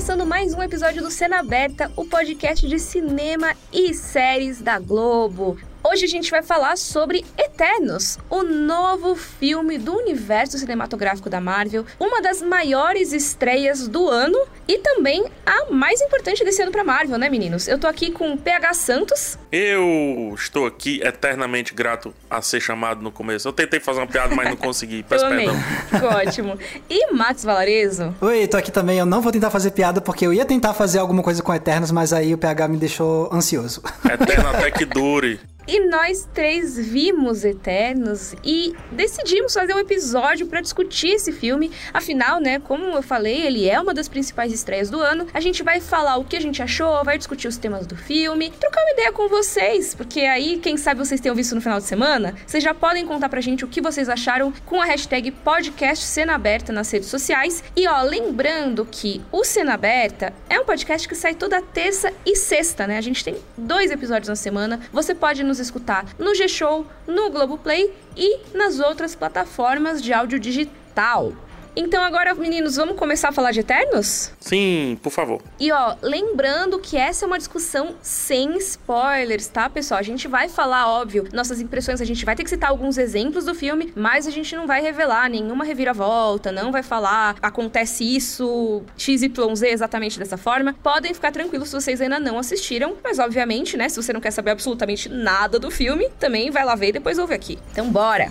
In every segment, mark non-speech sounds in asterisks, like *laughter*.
Começando mais um episódio do Cena Aberta, o podcast de cinema e séries da Globo. Hoje a gente vai falar sobre Eternos, o novo filme do universo cinematográfico da Marvel, uma das maiores estreias do ano e também a mais importante desse ano para Marvel, né, meninos? Eu tô aqui com o PH Santos. Eu estou aqui eternamente grato a ser chamado no começo. Eu tentei fazer uma piada, mas não consegui. *laughs* Peço eu perdão. Ficou ótimo. E Max Valarezo? Oi, tô aqui também. Eu não vou tentar fazer piada porque eu ia tentar fazer alguma coisa com Eternos, mas aí o PH me deixou ansioso. Eterno até que dure. E nós três vimos Eternos e decidimos fazer um episódio para discutir esse filme. Afinal, né, como eu falei, ele é uma das principais estreias do ano. A gente vai falar o que a gente achou, vai discutir os temas do filme, trocar uma ideia com vocês, porque aí, quem sabe vocês tenham visto no final de semana, vocês já podem contar pra gente o que vocês acharam com a hashtag podcast Cena Aberta nas redes sociais. E ó, lembrando que o Cena Aberta é um podcast que sai toda terça e sexta, né? A gente tem dois episódios na semana. Você pode nos escutar no G-Show, no Globoplay e nas outras plataformas de áudio digital. Então agora, meninos, vamos começar a falar de Eternos? Sim, por favor. E ó, lembrando que essa é uma discussão sem spoilers, tá, pessoal? A gente vai falar, óbvio, nossas impressões, a gente vai ter que citar alguns exemplos do filme, mas a gente não vai revelar nenhuma reviravolta, não vai falar acontece isso, XYZ exatamente dessa forma. Podem ficar tranquilos se vocês ainda não assistiram, mas obviamente, né, se você não quer saber absolutamente nada do filme, também vai lá ver e depois ouve aqui. Então bora!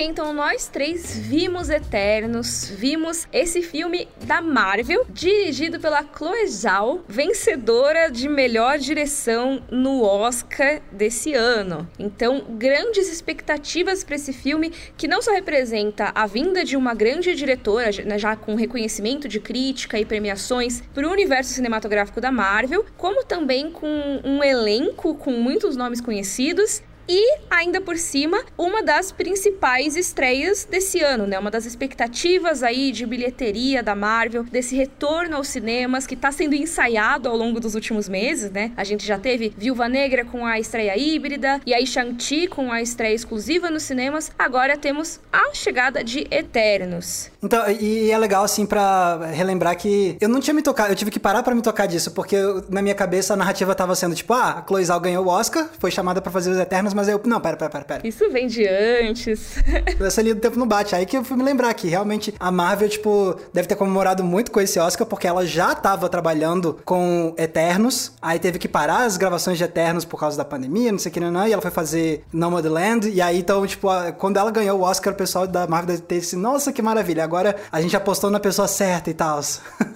Então nós três vimos Eternos, vimos esse filme da Marvel, dirigido pela Chloe Zhao, vencedora de melhor direção no Oscar desse ano. Então, grandes expectativas para esse filme, que não só representa a vinda de uma grande diretora, né, já com reconhecimento de crítica e premiações para o universo cinematográfico da Marvel, como também com um elenco com muitos nomes conhecidos e, ainda por cima, uma das principais estreias desse ano, né? Uma das expectativas aí de bilheteria da Marvel, desse retorno aos cinemas que está sendo ensaiado ao longo dos últimos meses, né? A gente já teve Viúva Negra com a estreia híbrida, e aí Shang-Chi com a estreia exclusiva nos cinemas. Agora temos a chegada de Eternos. Então, e é legal, assim, para relembrar que eu não tinha me tocado, eu tive que parar para me tocar disso, porque eu, na minha cabeça a narrativa tava sendo tipo, ah, a Chloe Zhao ganhou o Oscar, foi chamada para fazer os Eternos, mas eu, não, pera, pera, pera, pera. Isso vem de antes. *laughs* Essa linha do tempo não bate. Aí que eu fui me lembrar que realmente a Marvel, tipo, deve ter comemorado muito com esse Oscar, porque ela já tava trabalhando com Eternos, aí teve que parar as gravações de Eternos por causa da pandemia, não sei o que, não, não, e ela foi fazer Nomadland, e aí então, tipo, quando ela ganhou o Oscar, o pessoal da Marvel deve ter esse, nossa, que maravilha, agora a gente apostou na pessoa certa e tal. *laughs*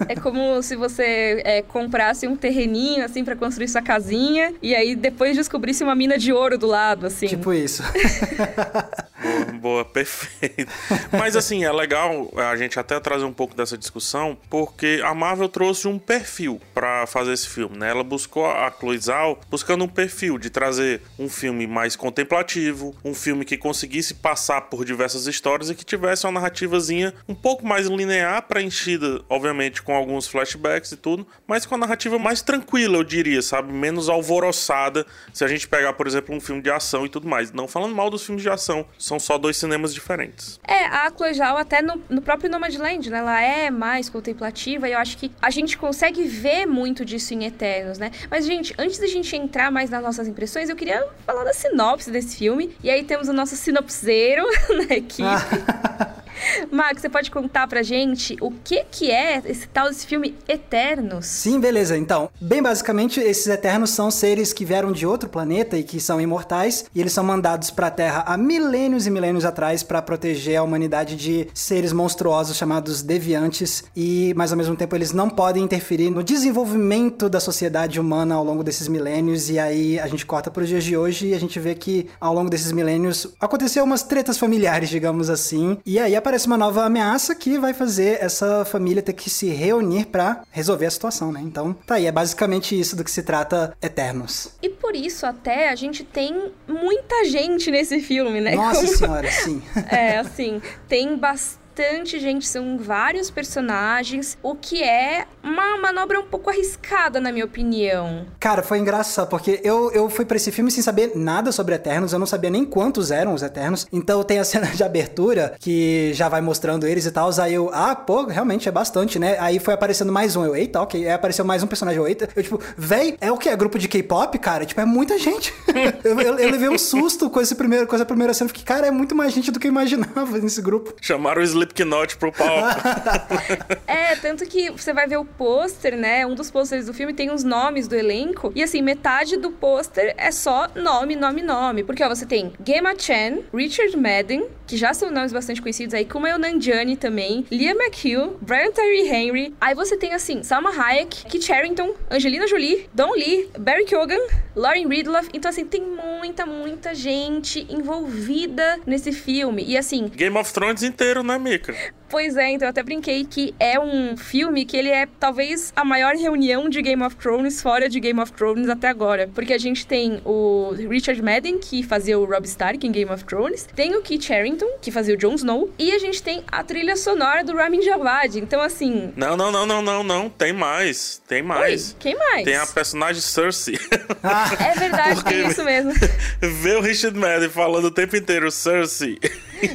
É como se você é, comprasse um terreninho, assim, para construir sua casinha, e aí depois descobrisse uma mina de ouro do lado, assim. Tipo isso. *laughs* Boa, perfeito. Mas assim, é legal a gente até trazer um pouco dessa discussão, porque a Marvel trouxe um perfil para fazer esse filme, né? Ela buscou a Chloe Zhao buscando um perfil de trazer um filme mais contemplativo, um filme que conseguisse passar por diversas histórias e que tivesse uma narrativazinha um pouco mais linear, preenchida, obviamente, com alguns flashbacks e tudo, mas com a narrativa mais tranquila, eu diria, sabe? Menos alvoroçada. Se a gente pegar, por exemplo, um filme de ação e tudo mais. Não falando mal dos filmes de ação, são só dois cinemas diferentes. É, a Zhao até no, no próprio Nomadland, né? Ela é mais contemplativa e eu acho que a gente consegue ver muito disso em Eternos, né? Mas, gente, antes da gente entrar mais nas nossas impressões, eu queria falar da sinopse desse filme. E aí temos o nosso sinopseiro *laughs* na equipe. *laughs* Max, você pode contar pra gente o que que é esse tal desse filme Eternos? Sim, beleza. Então, bem basicamente, esses Eternos são seres que vieram de outro planeta e que são imortais, e eles são mandados pra Terra há milênios e milênios atrás para proteger a humanidade de seres monstruosos chamados deviantes, e mas ao mesmo tempo eles não podem interferir no desenvolvimento da sociedade humana ao longo desses milênios, e aí a gente corta para os dias de hoje e a gente vê que ao longo desses milênios aconteceu umas tretas familiares, digamos assim, e aí aparece uma nova ameaça que vai fazer essa família ter que se reunir para resolver a situação, né? Então, tá aí, é basicamente isso do que se trata Eternos. E por isso até a gente tem muita gente nesse filme, né? Nossa Como... senhora, sim. é, assim, tem bastante bastante gente, são vários personagens, o que é uma manobra um pouco arriscada, na minha opinião. Cara, foi engraçado, porque eu, eu fui pra esse filme sem saber nada sobre Eternos, eu não sabia nem quantos eram os Eternos. Então tem a *laughs* cena de abertura que já vai mostrando eles e tal. Aí eu, ah, pô, realmente é bastante, né? Aí foi aparecendo mais um. Eu, eita, ok. Aí apareceu mais um personagem, eu, eita. Eu, tipo, véi, é o que? É grupo de K-pop, cara? Tipo, é muita gente. *laughs* eu, eu, eu, levei um susto com, esse primeiro, com essa primeira cena. Fiquei, cara, é muito mais gente do que eu imaginava nesse grupo. Chamaram o Slipknot pro palco. *laughs* é, tanto que você vai ver o pôster, né? Um dos pôsteres do filme tem os nomes do elenco. E assim, metade do pôster é só nome, nome, nome. Porque ó, você tem Gemma Chan, Richard Madden, que já são nomes bastante conhecidos aí, Kumail Nanjiani também, Liam McHugh, Brian Tyree Henry. Aí você tem assim, Salma Hayek, Kit Harington, Angelina Jolie, Don Lee, Barry Keoghan, Lauren Ridloff. Então assim, tem muita, muita gente envolvida nesse filme. E assim, Game of Thrones inteiro, né, Mika? Pois é, então eu até brinquei que é um filme que ele é talvez a maior reunião de Game of Thrones fora de Game of Thrones até agora. Porque a gente tem o Richard Madden, que fazia o Rob Stark em Game of Thrones, tem o Kit Harington, que fazia o Jon Snow, e a gente tem a trilha sonora do Ramin Djawadi. Então, assim... Não, não, não, não, não, não. Tem mais. Tem mais. Oi, quem mais? Tem a personagem Cersei. *laughs* é verdade, Porque tem isso mesmo. *laughs* Ver o Richard Madden falando o tempo inteiro Cersei...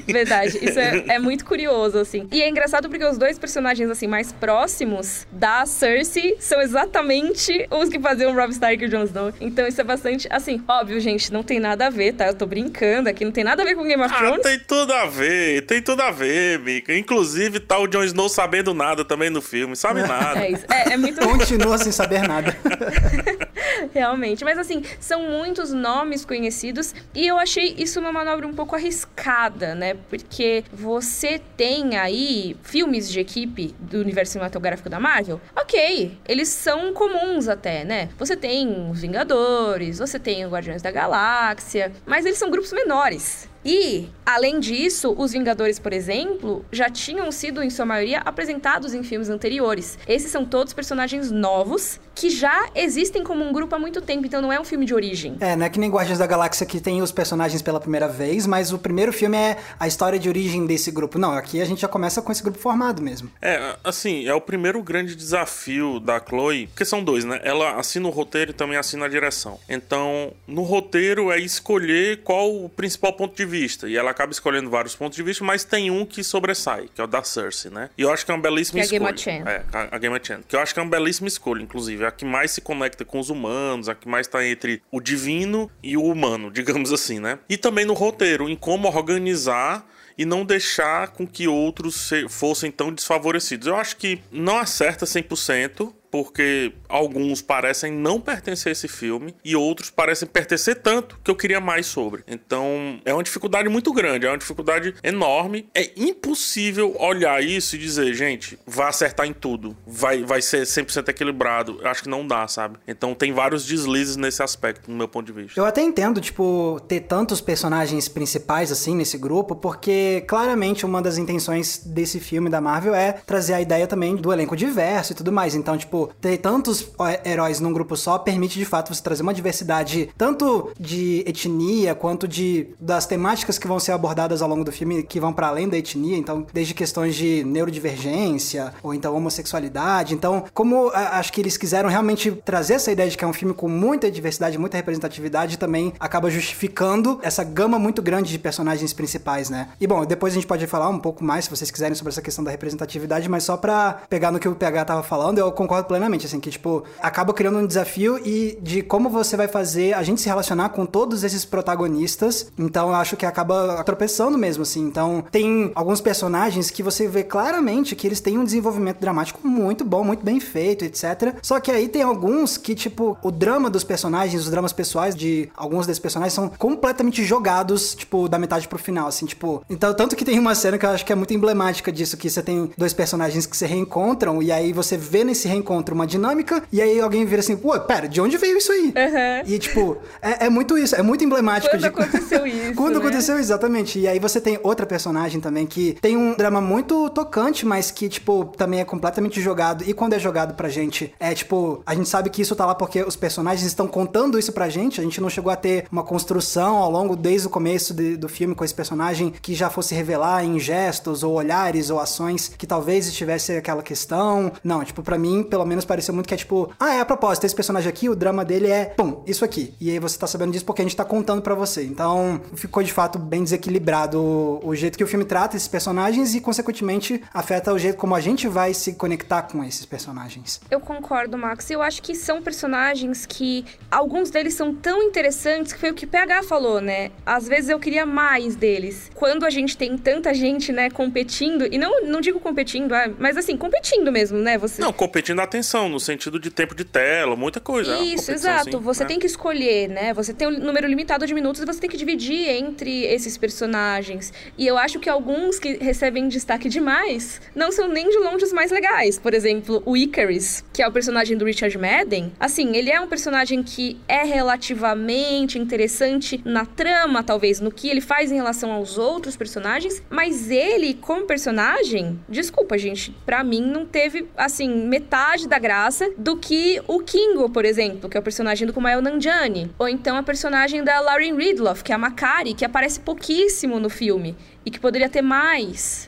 Verdade, isso é, é, muito curioso, assim. E é engraçado porque os dois personagens, assim, mais próximos da Cersei são exatamente os que faziam o Rob Stark e o Jon Snow. Então isso é bastante, assim, óbvio, gente, não tem nada a ver, tá? Eu tô brincando aqui, não tem nada a ver com Game of ah, Thrones. tem tudo a ver, tem tudo a ver, Mika. Inclusive, tá o Jon Snow sabendo nada também no filme, sabe *laughs* nada. É isso, é, é muito... Continua *laughs* sem saber nada. *laughs* Realmente, mas assim, são muitos nomes conhecidos e eu achei isso uma manobra um pouco arriscada, né? Porque você tem aí filmes de equipe do universo cinematográfico da Marvel, ok, eles são comuns até, né? Você tem os Vingadores, você tem os Guardiões da Galáxia, mas eles são grupos menores. E, além disso, os Vingadores, por exemplo, já tinham sido, em sua maioria, apresentados em filmes anteriores. Esses são todos personagens novos que já existem como um grupo há muito tempo, então não é um filme de origem. É, não é que nem Guardiões da Galáxia que tem os personagens pela primeira vez, mas o primeiro filme é a história de origem desse grupo. Não, aqui a gente já começa com esse grupo formado mesmo. É, assim, é o primeiro grande desafio da Chloe, porque são dois, né? Ela assina o roteiro e também assina a direção. Então, no roteiro é escolher qual o principal ponto de vista. E ela acaba escolhendo vários pontos de vista, mas tem um que sobressai, que é o da Cersei, né? E eu acho que é uma belíssima que escolha. É a Game of Chan. É, a Game of Chan. Que eu acho que é uma belíssima escolha, inclusive. É a que mais se conecta com os humanos, a que mais tá entre o divino e o humano, *laughs* digamos assim, né? E também no roteiro, em como organizar e não deixar com que outros fossem tão desfavorecidos. Eu acho que não acerta 100%, porque alguns parecem não pertencer a esse filme e outros parecem pertencer tanto que eu queria mais sobre. Então, é uma dificuldade muito grande, é uma dificuldade enorme. É impossível olhar isso e dizer, gente, vai acertar em tudo, vai, vai ser 100% equilibrado. Eu acho que não dá, sabe? Então, tem vários deslizes nesse aspecto, no meu ponto de vista. Eu até entendo, tipo, ter tantos personagens principais assim nesse grupo, porque claramente uma das intenções desse filme da Marvel é trazer a ideia também do elenco diverso e tudo mais. Então, tipo, tipo, ter tantos heróis num grupo só permite de fato você trazer uma diversidade tanto de etnia quanto de das temáticas que vão ser abordadas ao longo do filme que vão para além da etnia, então desde questões de neurodivergência ou então homossexualidade. Então, como a, acho que eles quiseram realmente trazer essa ideia de que é um filme com muita diversidade, muita representatividade, também acaba justificando essa gama muito grande de personagens principais, né? E bom, depois a gente pode falar um pouco mais se vocês quiserem sobre essa questão da representatividade, mas só para pegar no que o PH tava falando, eu concordo plenamente, assim, que, tipo, acaba criando um desafio e de como você vai fazer a gente se relacionar com todos esses protagonistas. Então, eu acho que acaba tropeçando mesmo, assim. Então, tem alguns personagens que você vê claramente que eles têm um desenvolvimento dramático muito bom, muito bem feito, etc. Só que aí tem alguns que, tipo, o drama dos personagens, os dramas pessoais de alguns desses personagens são completamente jogados, tipo, da metade pro final, assim, tipo. Então, tanto que tem uma cena que eu acho que é muito emblemática disso, que você tem dois personagens que se reencontram e aí você vê nesse reencontro encontra uma dinâmica, e aí alguém vira assim, pô, pera, de onde veio isso aí? Uhum. E, tipo, é, é, muito isso, é muito emblemático. Quando de... aconteceu *laughs* isso, Quando né? aconteceu, exatamente. E aí você tem outra personagem também que tem um drama muito tocante, mas que, tipo, também é completamente jogado. E quando é jogado pra gente, é, tipo, a gente sabe que isso tá lá porque os personagens estão contando isso pra gente, a gente não chegou a ter uma construção ao longo, desde o começo de, do filme com esse personagem que já fosse revelar em gestos ou olhares ou ações que talvez estivesse aquela questão. Não, tipo, para mim, pelo menos pareceu muito que é tipo, ah, é a propósito, esse personagem aqui, o drama dele é, pum, isso aqui. E aí você tá sabendo disso porque a gente tá contando para você. Então, ficou de fato bem desequilibrado o, o jeito que o filme trata esses personagens e, consequentemente, afeta o jeito como a gente vai se conectar com esses personagens. Eu concordo, Max. Eu acho que são personagens que alguns deles são tão interessantes que foi o que PH falou, né? Às vezes eu queria mais deles. Quando a gente tem tanta gente, né, competindo, e não, não digo competindo, ah, mas assim, competindo mesmo, né? Você... Não, competindo a atenção, no sentido de tempo de tela, muita coisa. é Isso, exato. Assim, você né? tem que escolher, né? Você tem um número limitado de minutos e você tem que dividir entre esses personagens. E eu acho que alguns que recebem destaque demais não são nem de longe os mais legais. Por exemplo, o Icarus, que é o personagem do Richard Madden. Assim, ele é um personagem que é relativamente interessante na trama, talvez, no que ele faz em relação aos outros personagens, mas ele, como personagem, desculpa, gente, para mim não teve, assim, metade da graça do que o Kingo, por exemplo, que é o personagem do Kumail Nanjiani, ou então a personagem da Lauren Ridloff, que é a Makari, que aparece pouquíssimo no filme e que poderia ter mais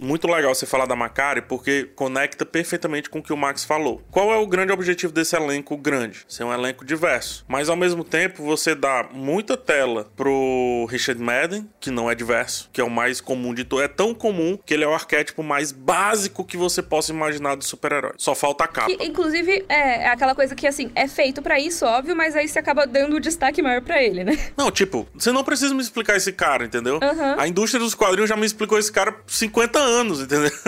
muito legal você falar da Macari porque conecta perfeitamente com o que o Max falou. Qual é o grande objetivo desse elenco grande? Ser um elenco diverso. Mas ao mesmo tempo você dá muita tela pro Richard Madden, que não é diverso, que é o mais comum de tudo. É tão comum que ele é o arquétipo mais básico que você possa imaginar do super-herói. Só falta a capa. Que, inclusive, é, é, aquela coisa que, assim, é feito para isso, óbvio, mas aí você acaba dando o destaque maior para ele, né? Não, tipo, você não precisa me explicar esse cara, entendeu? Uhum. A indústria dos quadrinhos já me explicou esse cara 50 anos anos, entendeu? *laughs*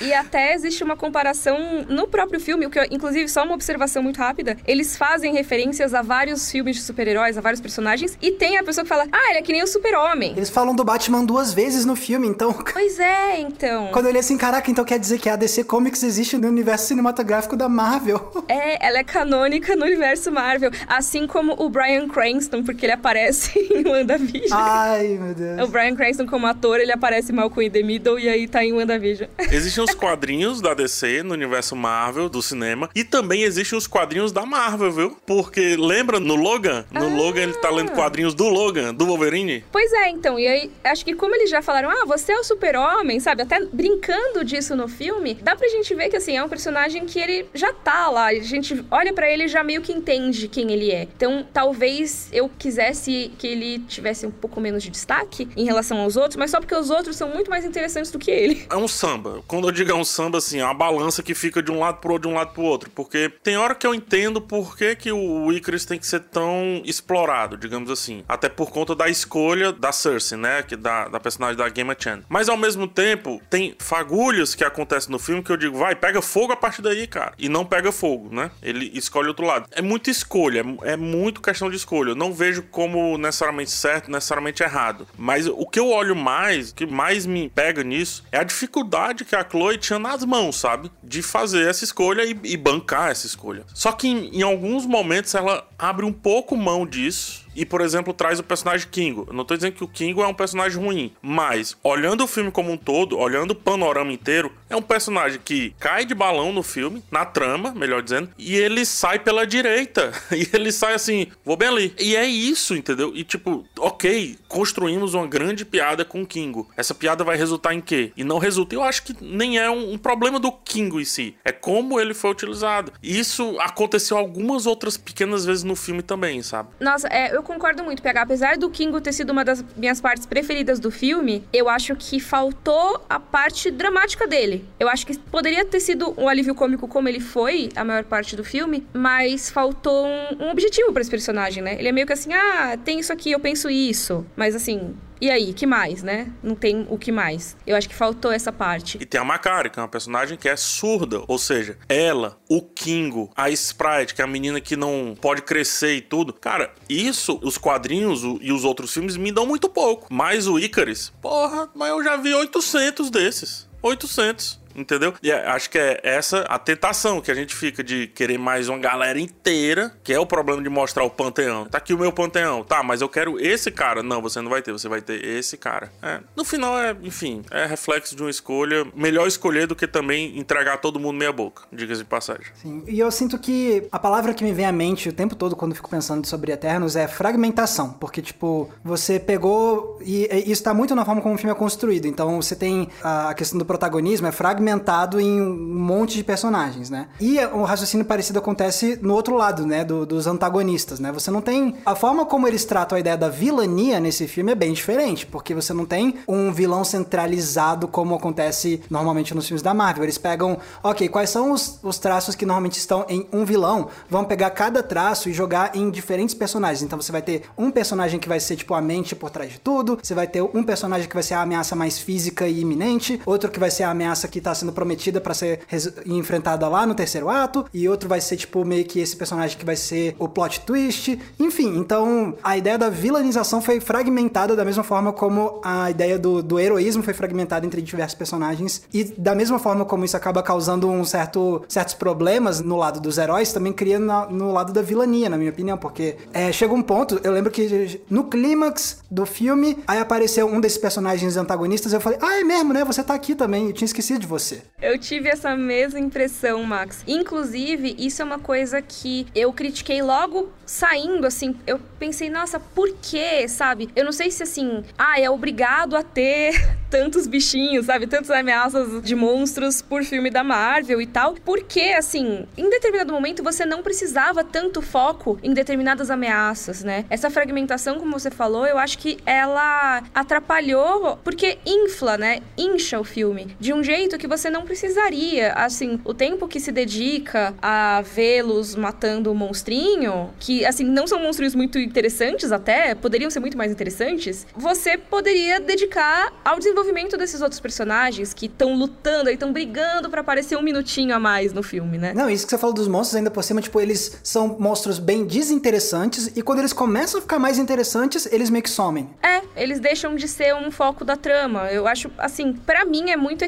E até existe uma comparação no próprio filme, o que inclusive só uma observação muito rápida, eles fazem referências a vários filmes de super-heróis, a vários personagens, e tem a pessoa que fala: "Ah, ele é que nem o Super-Homem". Eles falam do Batman duas vezes no filme, então. *laughs* Pois é, então. Quando eu li assim, caraca, então quer dizer que a DC Comics existe no universo cinematográfico da Marvel. *laughs* É, ela é canônica no universo Marvel, assim como o Brian Cranston, porque ele aparece em WandaVision. Ai, meu Deus. O Brian Cranston como ator, ele aparece mal com The Middle e aí tá em WandaVision. *laughs* Existem os quadrinhos da DC no universo Marvel, do cinema, e também existem os quadrinhos da Marvel, viu? Porque lembra no Logan? No ah. Logan ele tá lendo quadrinhos do Logan, do Wolverine. Pois é, então. E aí, acho que como eles já falaram, ah, você é o super-homem, sabe? Até brincando disso no filme, dá pra gente ver que, assim, é um personagem que ele já tá lá. A gente olha para ele e já meio que entende quem ele é. Então, talvez eu quisesse que ele tivesse um pouco menos de destaque em relação aos outros, mas só porque os outros são muito mais interessantes do que ele. É um samba. Quando eu digo é um samba, assim, é uma balança que fica de um lado pro outro, de um lado pro outro. Porque tem hora que eu entendo por que, que o Icarus tem que ser tão explorado, digamos assim. Até por conta da escolha da Cersei, né? Que da, da personagem da Game Chan. Mas ao mesmo tempo, tem fagulhas que acontecem no filme que eu digo, vai, pega fogo a partir daí, cara. E não pega fogo, né? Ele escolhe outro lado. É muita escolha, é muito questão de escolha. Eu não vejo como necessariamente certo, necessariamente errado. Mas o que eu olho mais, o que mais me pega nisso, é a dificuldade que a Chloe tinha nas mãos, sabe? De fazer essa escolha e, e bancar essa escolha. Só que em, em alguns momentos ela abre um pouco mão disso e, por exemplo, traz o personagem Kingo. Eu não tô dizendo que o Kingo é um personagem ruim, mas olhando o filme como um todo, olhando o panorama inteiro, é um personagem que cai de balão no filme, na trama, melhor dizendo, e ele sai pela direita. *laughs* E ele sai assim, vou bem ali. E é isso, entendeu? E tipo, ok, construímos uma grande piada com o Kingo. Essa piada vai resultar em quê? E não resulta. Eu acho que nem é um, um problema do Kingo em si. É como ele foi utilizado. Isso aconteceu algumas outras pequenas vezes no filme também, sabe? Nossa, é, eu concordo muito, PH. Apesar do Kingo ter sido uma das minhas partes preferidas do filme, eu acho que faltou a parte dramática dele. Eu acho que poderia ter sido um alívio cômico como ele foi a maior parte do filme, mas faltou um, um objetivo para esse personagem, né? Ele é meio que assim, ah, tem isso aqui, eu penso isso. Mas assim, e aí, que mais, né? Não tem o que mais. Eu acho que faltou essa parte. E tem a Macari, que é uma personagem que é surda. Ou seja, ela, o Kingo, a Sprite, que é a menina que não pode crescer e tudo. Cara, isso, os quadrinhos e os outros filmes me dão muito pouco. Mas o Icarus, porra, mas eu já vi 800 desses. 800 entendeu? E é, acho que é essa a tentação que a gente fica de querer mais uma galera inteira, que é o problema de mostrar o panteão. Tá aqui o meu panteão. Tá, mas eu quero esse cara. Não, você não vai ter, você vai ter esse cara. É. No final é, enfim, é reflexo de uma escolha. Melhor escolher do que também entregar todo mundo meia boca, diga-se de passagem. Sim, e eu sinto que a palavra que me vem à mente o tempo todo quando fico pensando sobre Eternos é fragmentação, porque, tipo, você pegou, e, e isso tá muito na forma como o filme é construído, então você tem a questão do protagonismo, é fragmentado em um monte de personagens, né? E o raciocínio parecido acontece no outro lado, né, do, dos antagonistas, né? Você não tem... A forma como eles tratam a ideia da vilania nesse filme é bem diferente, porque você não tem um vilão centralizado como acontece normalmente nos filmes da Marvel. Eles pegam, ok, quais são os, os traços que normalmente estão em um vilão, vão pegar cada traço e jogar em diferentes personagens. Então você vai ter um personagem que vai ser tipo a mente por trás de tudo, você vai ter um personagem que vai ser a ameaça mais física e iminente, outro que vai ser a ameaça que tá sendo prometida para ser enfrentada lá no terceiro ato, e outro vai ser tipo meio que esse personagem que vai ser o plot twist. Enfim, então a ideia da vilanização foi fragmentada da mesma forma como a ideia do, do heroísmo foi fragmentada entre diversos personagens, e da mesma forma como isso acaba causando um certo, certos problemas no lado dos heróis, também cria na, no lado da vilania, na minha opinião, porque é, chega um ponto, eu lembro que no clímax do filme, aí apareceu um desses personagens antagonistas, eu falei, ah, é mesmo, né? Você tá aqui também, eu tinha esquecido de você. Eu tive essa mesma impressão, Max. Inclusive, isso é uma coisa que eu critiquei logo saindo, assim, eu pensei, nossa, por quê, sabe? Eu não sei se, assim, ah, é obrigado a ter *laughs* tantos bichinhos, sabe? Tantas ameaças de monstros por filme da Marvel e tal. Porque, assim, em determinado momento você não precisava tanto foco em determinadas ameaças, né? Essa fragmentação, como você falou, eu acho que ela atrapalhou porque infla, né? Incha o filme de um jeito que você não precisaria. Assim, o tempo que se dedica a vê-los matando o monstrinho, que, assim, não são monstrinhos muito interessantes até, poderiam ser muito mais interessantes, você poderia dedicar ao desenvolvimento desses outros personagens que estão lutando e estão brigando para aparecer um minutinho a mais no filme, né? Não, isso que você falou dos monstros ainda por cima, tipo, eles são monstros bem desinteressantes e quando eles começam a ficar mais interessantes, eles meio que somem. É, eles deixam de ser um foco da trama. Eu acho, assim, para mim é muito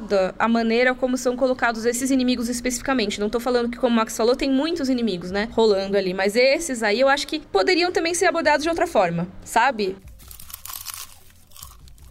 equivocada a maneira como são colocados esses inimigos especificamente. Não tô falando que, como o Max falou, tem muitos inimigos, né? Rolando ali. Mas esses aí eu acho que poderiam também ser abordados de outra forma, sabe?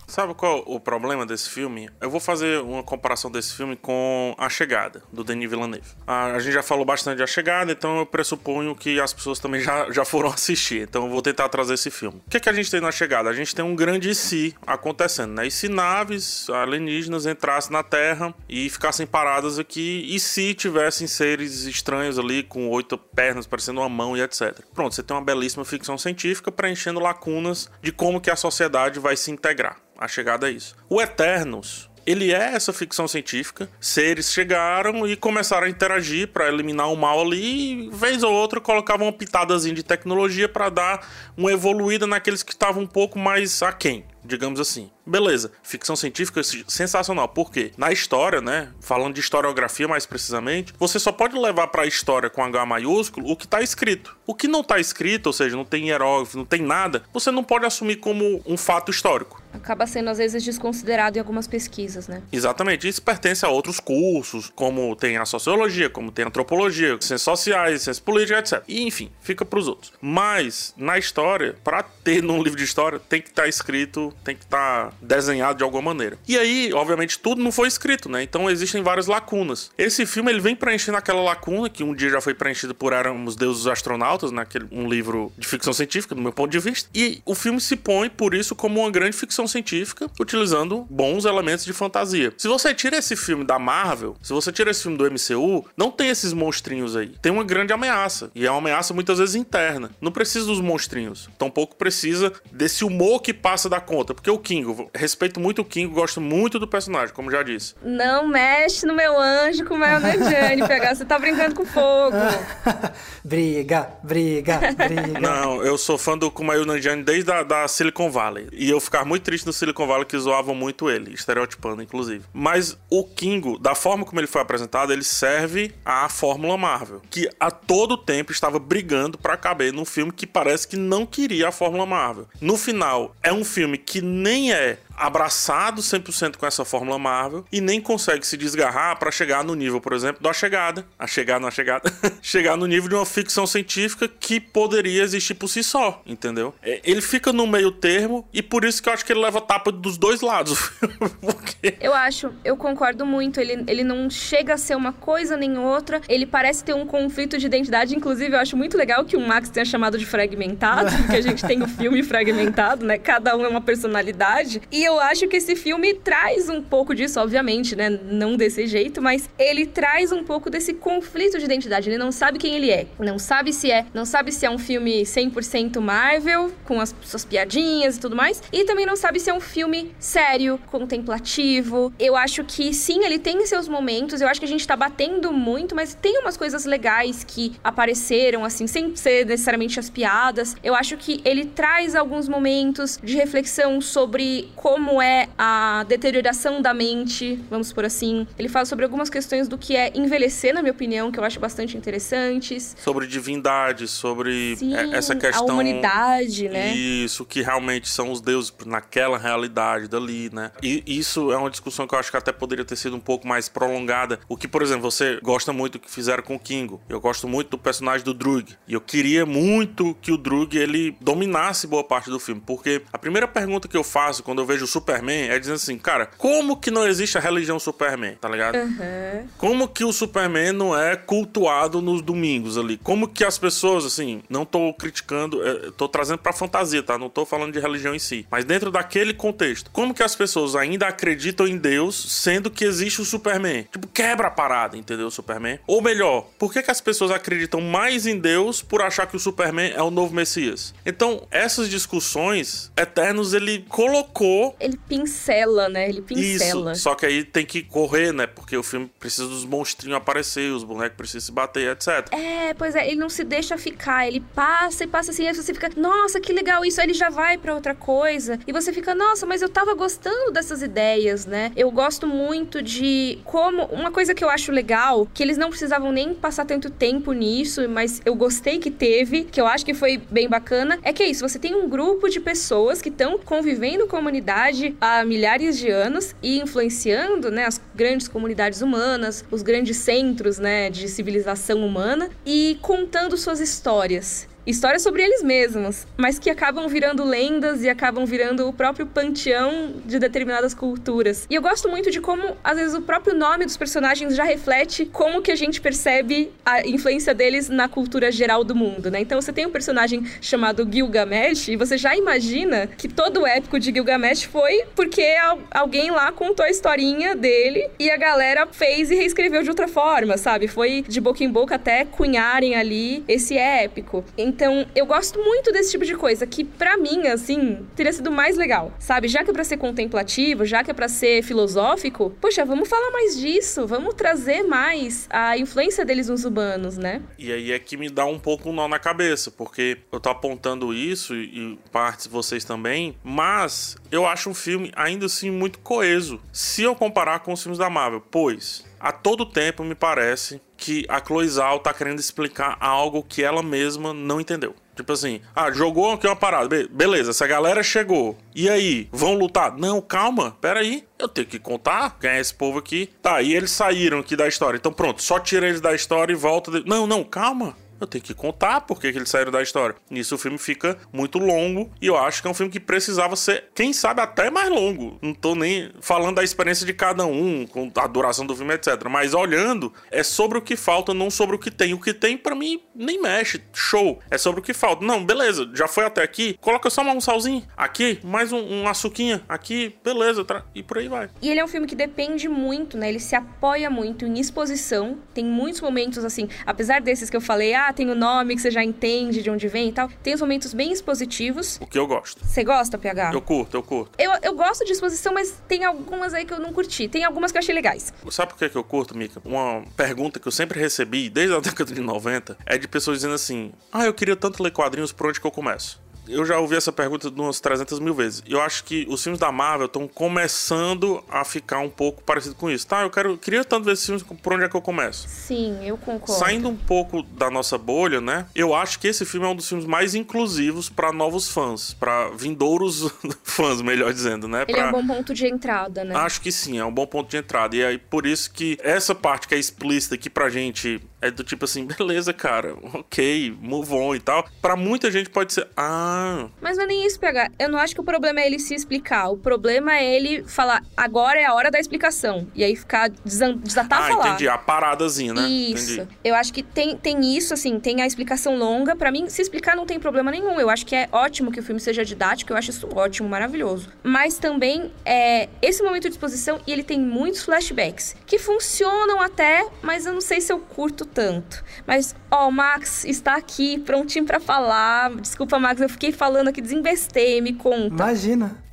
Sabe qual o problema desse filme? Eu vou fazer uma comparação desse filme com A Chegada, do Denis Villeneuve. A, a gente já falou bastante de A Chegada, então eu pressuponho que as pessoas também já, já foram *laughs* assistir. Então eu vou tentar trazer esse filme. O que, é que a gente tem na Chegada? A gente tem um grande si acontecendo, né? E se naves alienígenas entrassem na Terra e ficassem paradas aqui, e se tivessem seres estranhos ali com oito pernas, parecendo uma mão e etc. Pronto, você tem uma belíssima ficção científica preenchendo lacunas de como que a sociedade vai se integrar a chegada a isso. O Eternos, ele é essa ficção científica. Seres chegaram e começaram a interagir para eliminar o mal ali, e vez ou outra colocavam uma pitadazinha de tecnologia para dar uma evoluída naqueles que estavam um pouco mais aquém, digamos assim. Beleza, ficção científica sensacional. Por quê? Na história, né? Falando de historiografia mais precisamente, você só pode levar para a história com H maiúsculo o que está escrito. O que não está escrito, ou seja, não tem hierógrafo, não tem nada, você não pode assumir como um fato histórico. Acaba sendo às vezes desconsiderado em algumas pesquisas, né? Exatamente. Isso pertence a outros cursos, como tem a sociologia, como tem a antropologia, ciências sociais, ciências políticas, etc. E enfim, fica para os outros. Mas na história, para ter num livro de história, tem que estar tá escrito, tem que estar tá desenhado de alguma maneira. E aí, obviamente, tudo não foi escrito, né? Então existem várias lacunas. Esse filme ele vem preenchendo aquela lacuna que um dia já foi preenchida por Éramos Deuses Astronautas, né? um livro de ficção científica, do meu ponto de vista. E o filme se põe por isso como uma grande ficção científica, utilizando bons elementos de fantasia. Se você tira esse filme da Marvel, se você tira esse filme do MCU, não tem esses monstrinhos aí. Tem uma grande ameaça. E é uma ameaça muitas vezes interna. Não precisa dos monstrinhos. Tampouco precisa desse humor que passa da conta. Porque o King, respeito muito o King, gosto muito do personagem, como já disse. Não mexe no meu anjo com o meu Nandiane, pegar. Você tá brincando com fogo. *laughs* briga, briga, briga. Não, eu sou fã do Kumail Nanjiani desde a da Silicon Valley. E eu ficar muito triste no Silicon Valley que zoavam muito ele, estereotipando, inclusive. Mas o Kingo, da forma como ele foi apresentado, ele serve à Fórmula Marvel, que a todo tempo estava brigando para caber num filme que parece que não queria a Fórmula Marvel. No final, é um filme que nem é de abraçado 100% com essa fórmula Marvel e nem consegue se desgarrar para chegar no nível, por exemplo, da chegada. A chegada na chegada. *laughs* chegar no nível de uma ficção científica que poderia existir por si só, entendeu? É, ele fica no meio termo e por isso que eu acho que ele leva tapa dos dois lados. *laughs* Porque... Eu acho, eu concordo muito. Ele, ele não chega a ser uma coisa nem outra. Ele parece ter um conflito de identidade. Inclusive, eu acho muito legal que o Max tenha chamado de fragmentado, porque a gente tem o filme *laughs* fragmentado, né? Cada um é uma personalidade. E eu acho que esse filme traz um pouco disso, obviamente, né? Não desse jeito, mas ele traz um pouco desse conflito de identidade. Ele não sabe quem ele é. Não sabe se é, não sabe se é um filme 100% Marvel, com as suas piadinhas e tudo mais, e também não sabe se é um filme sério, contemplativo. Eu acho que sim, ele tem seus momentos. Eu acho que a gente tá batendo muito, mas tem umas coisas legais que apareceram assim, sem ser necessariamente as piadas. Eu acho que ele traz alguns momentos de reflexão sobre como é a deterioração da mente, vamos por assim. Ele fala sobre algumas questões do que é envelhecer, na minha opinião, que eu acho bastante interessantes. Sobre divindade, sobre Sim, essa questão. A humanidade, né? Isso, que realmente são os deuses naquela realidade dali, né? E isso é uma discussão que eu acho que até poderia ter sido um pouco mais prolongada. O que, por exemplo, você gosta muito do que fizeram com o Kingo. Eu gosto muito do personagem do Drug. E eu queria muito que o Drug ele dominasse boa parte do filme. Porque a primeira pergunta que eu faço quando eu vejo Superman é dizendo assim, cara, como que não existe a religião Superman, tá ligado? Uhum. Como que o Superman não é cultuado nos domingos ali? Como que as pessoas, assim, não tô criticando, é, tô trazendo pra fantasia, tá? Não tô falando de religião em si. Mas dentro daquele contexto, como que as pessoas ainda acreditam em Deus, sendo que existe o Superman? Tipo, quebra a parada, entendeu? Superman. Ou melhor, por que, que as pessoas acreditam mais em Deus por achar que o Superman é o novo Messias? Então, essas discussões, Eternos, ele colocou. Ele pincela, né? Ele pincela. Isso. Só que aí tem que correr, né? Porque o filme precisa dos monstrinhos aparecer, os bonecos precisam se bater, etc. É, pois é, ele não se deixa ficar, ele passa e passa assim, aí você fica, nossa, que legal isso, aí ele já vai para outra coisa. E você fica, nossa, mas eu tava gostando dessas ideias, né? Eu gosto muito de como. Uma coisa que eu acho legal, que eles não precisavam nem passar tanto tempo nisso, mas eu gostei que teve, que eu acho que foi bem bacana, é que é isso, você tem um grupo de pessoas que estão convivendo com a humanidade há milhares de anos e influenciando, né, as grandes comunidades humanas, os grandes centros, né, de civilização humana e contando suas histórias histórias sobre eles mesmos, mas que acabam virando lendas e acabam virando o próprio panteão de determinadas culturas. E eu gosto muito de como, às vezes, o próprio nome dos personagens já reflete como que a gente percebe a influência deles na cultura geral do mundo, né? Então você tem um personagem chamado Gilgamesh e você já imagina que todo o épico de Gilgamesh foi porque alguém lá contou a historinha dele e a galera fez e reescreveu de outra forma, sabe? Foi de boca em boca até cunharem ali esse épico. Então, eu gosto muito desse tipo de coisa, que para mim, assim, teria sido mais legal, sabe? Já que é pra ser contemplativo, já que é pra ser filosófico, poxa, vamos falar mais disso, vamos trazer mais a influência deles nos humanos, né? E aí é que me dá um pouco um nó na cabeça, porque eu tô apontando isso e partes vocês também, mas eu acho um filme ainda assim muito coeso, se eu comparar com os filmes da Marvel, pois a todo tempo me parece que a Chloe Zhao tá querendo explicar algo que ela mesma não entendeu. Tipo assim, ah, jogou aqui uma parada. Be beleza, essa galera chegou. E aí, vão lutar? Não, calma, peraí. Eu tenho que contar quem é esse povo aqui. Tá, e eles saíram aqui da história. Então pronto, só tira eles da história e volta. De... Não, não, calma eu tenho que contar porque que eles saíram da história. Nisso o filme fica muito longo e eu acho que é um filme que precisava ser, quem sabe, até mais longo. Não tô nem falando da experiência de cada um, com a duração do filme, etc. Mas olhando, é sobre o que falta, não sobre o que tem. O que tem, para mim, nem mexe. Show. É sobre o que falta. Não, beleza, já foi até aqui. Coloca só um salzinho aqui, mais um, um açuquinha aqui, beleza, e por aí vai. E ele é um filme que depende muito, né? Ele se apoia muito em exposição. Tem muitos momentos assim, apesar desses que eu falei, ah, tem o nome que você já entende de onde vem e tal. Tem os momentos bem expositivos. O que eu gosto. Você gosta, PH? Eu curto, eu curto. Eu, eu gosto de exposição, mas tem algumas aí que eu não curti. Tem algumas que eu achei legais. Sabe por que eu curto, Mika? Uma pergunta que eu sempre recebi, desde a década de 90, é de pessoas dizendo assim: Ah, eu queria tanto ler quadrinhos, por onde que eu começo? Eu já ouvi essa pergunta umas 300 mil vezes. Eu acho que os filmes da Marvel estão começando a ficar um pouco parecido com isso. Tá, eu quero, queria tanto ver esses filmes, por onde é que eu começo? Sim, eu concordo. Saindo um pouco da nossa bolha, né? Eu acho que esse filme é um dos filmes mais inclusivos para novos fãs, para vindouros *laughs* fãs, melhor dizendo, né? Ele pra... é um bom ponto de entrada, né? Acho que sim, é um bom ponto de entrada. E aí por isso que essa parte que é explícita aqui pra gente é do tipo assim, *laughs* beleza, cara, ok, move on e tal. Para muita gente pode ser, ah. Mas não é nem isso, PH. Eu não acho que o problema é ele se explicar. O problema é ele falar, agora é a hora da explicação. E aí ficar desatar ah, a falar. entendi. A paradazinha, né? Isso. Entendi. Eu acho que tem, tem isso, assim, tem a explicação longa. para mim, se explicar não tem problema nenhum. Eu acho que é ótimo que o filme seja didático. Eu acho isso ótimo, maravilhoso. Mas também é esse momento de exposição e ele tem muitos flashbacks que funcionam até, mas eu não sei se eu curto tanto. Mas, ó, o Max está aqui, prontinho para falar. Desculpa, Max, eu fiquei falando aqui, desinvestei, me conta. Imagina.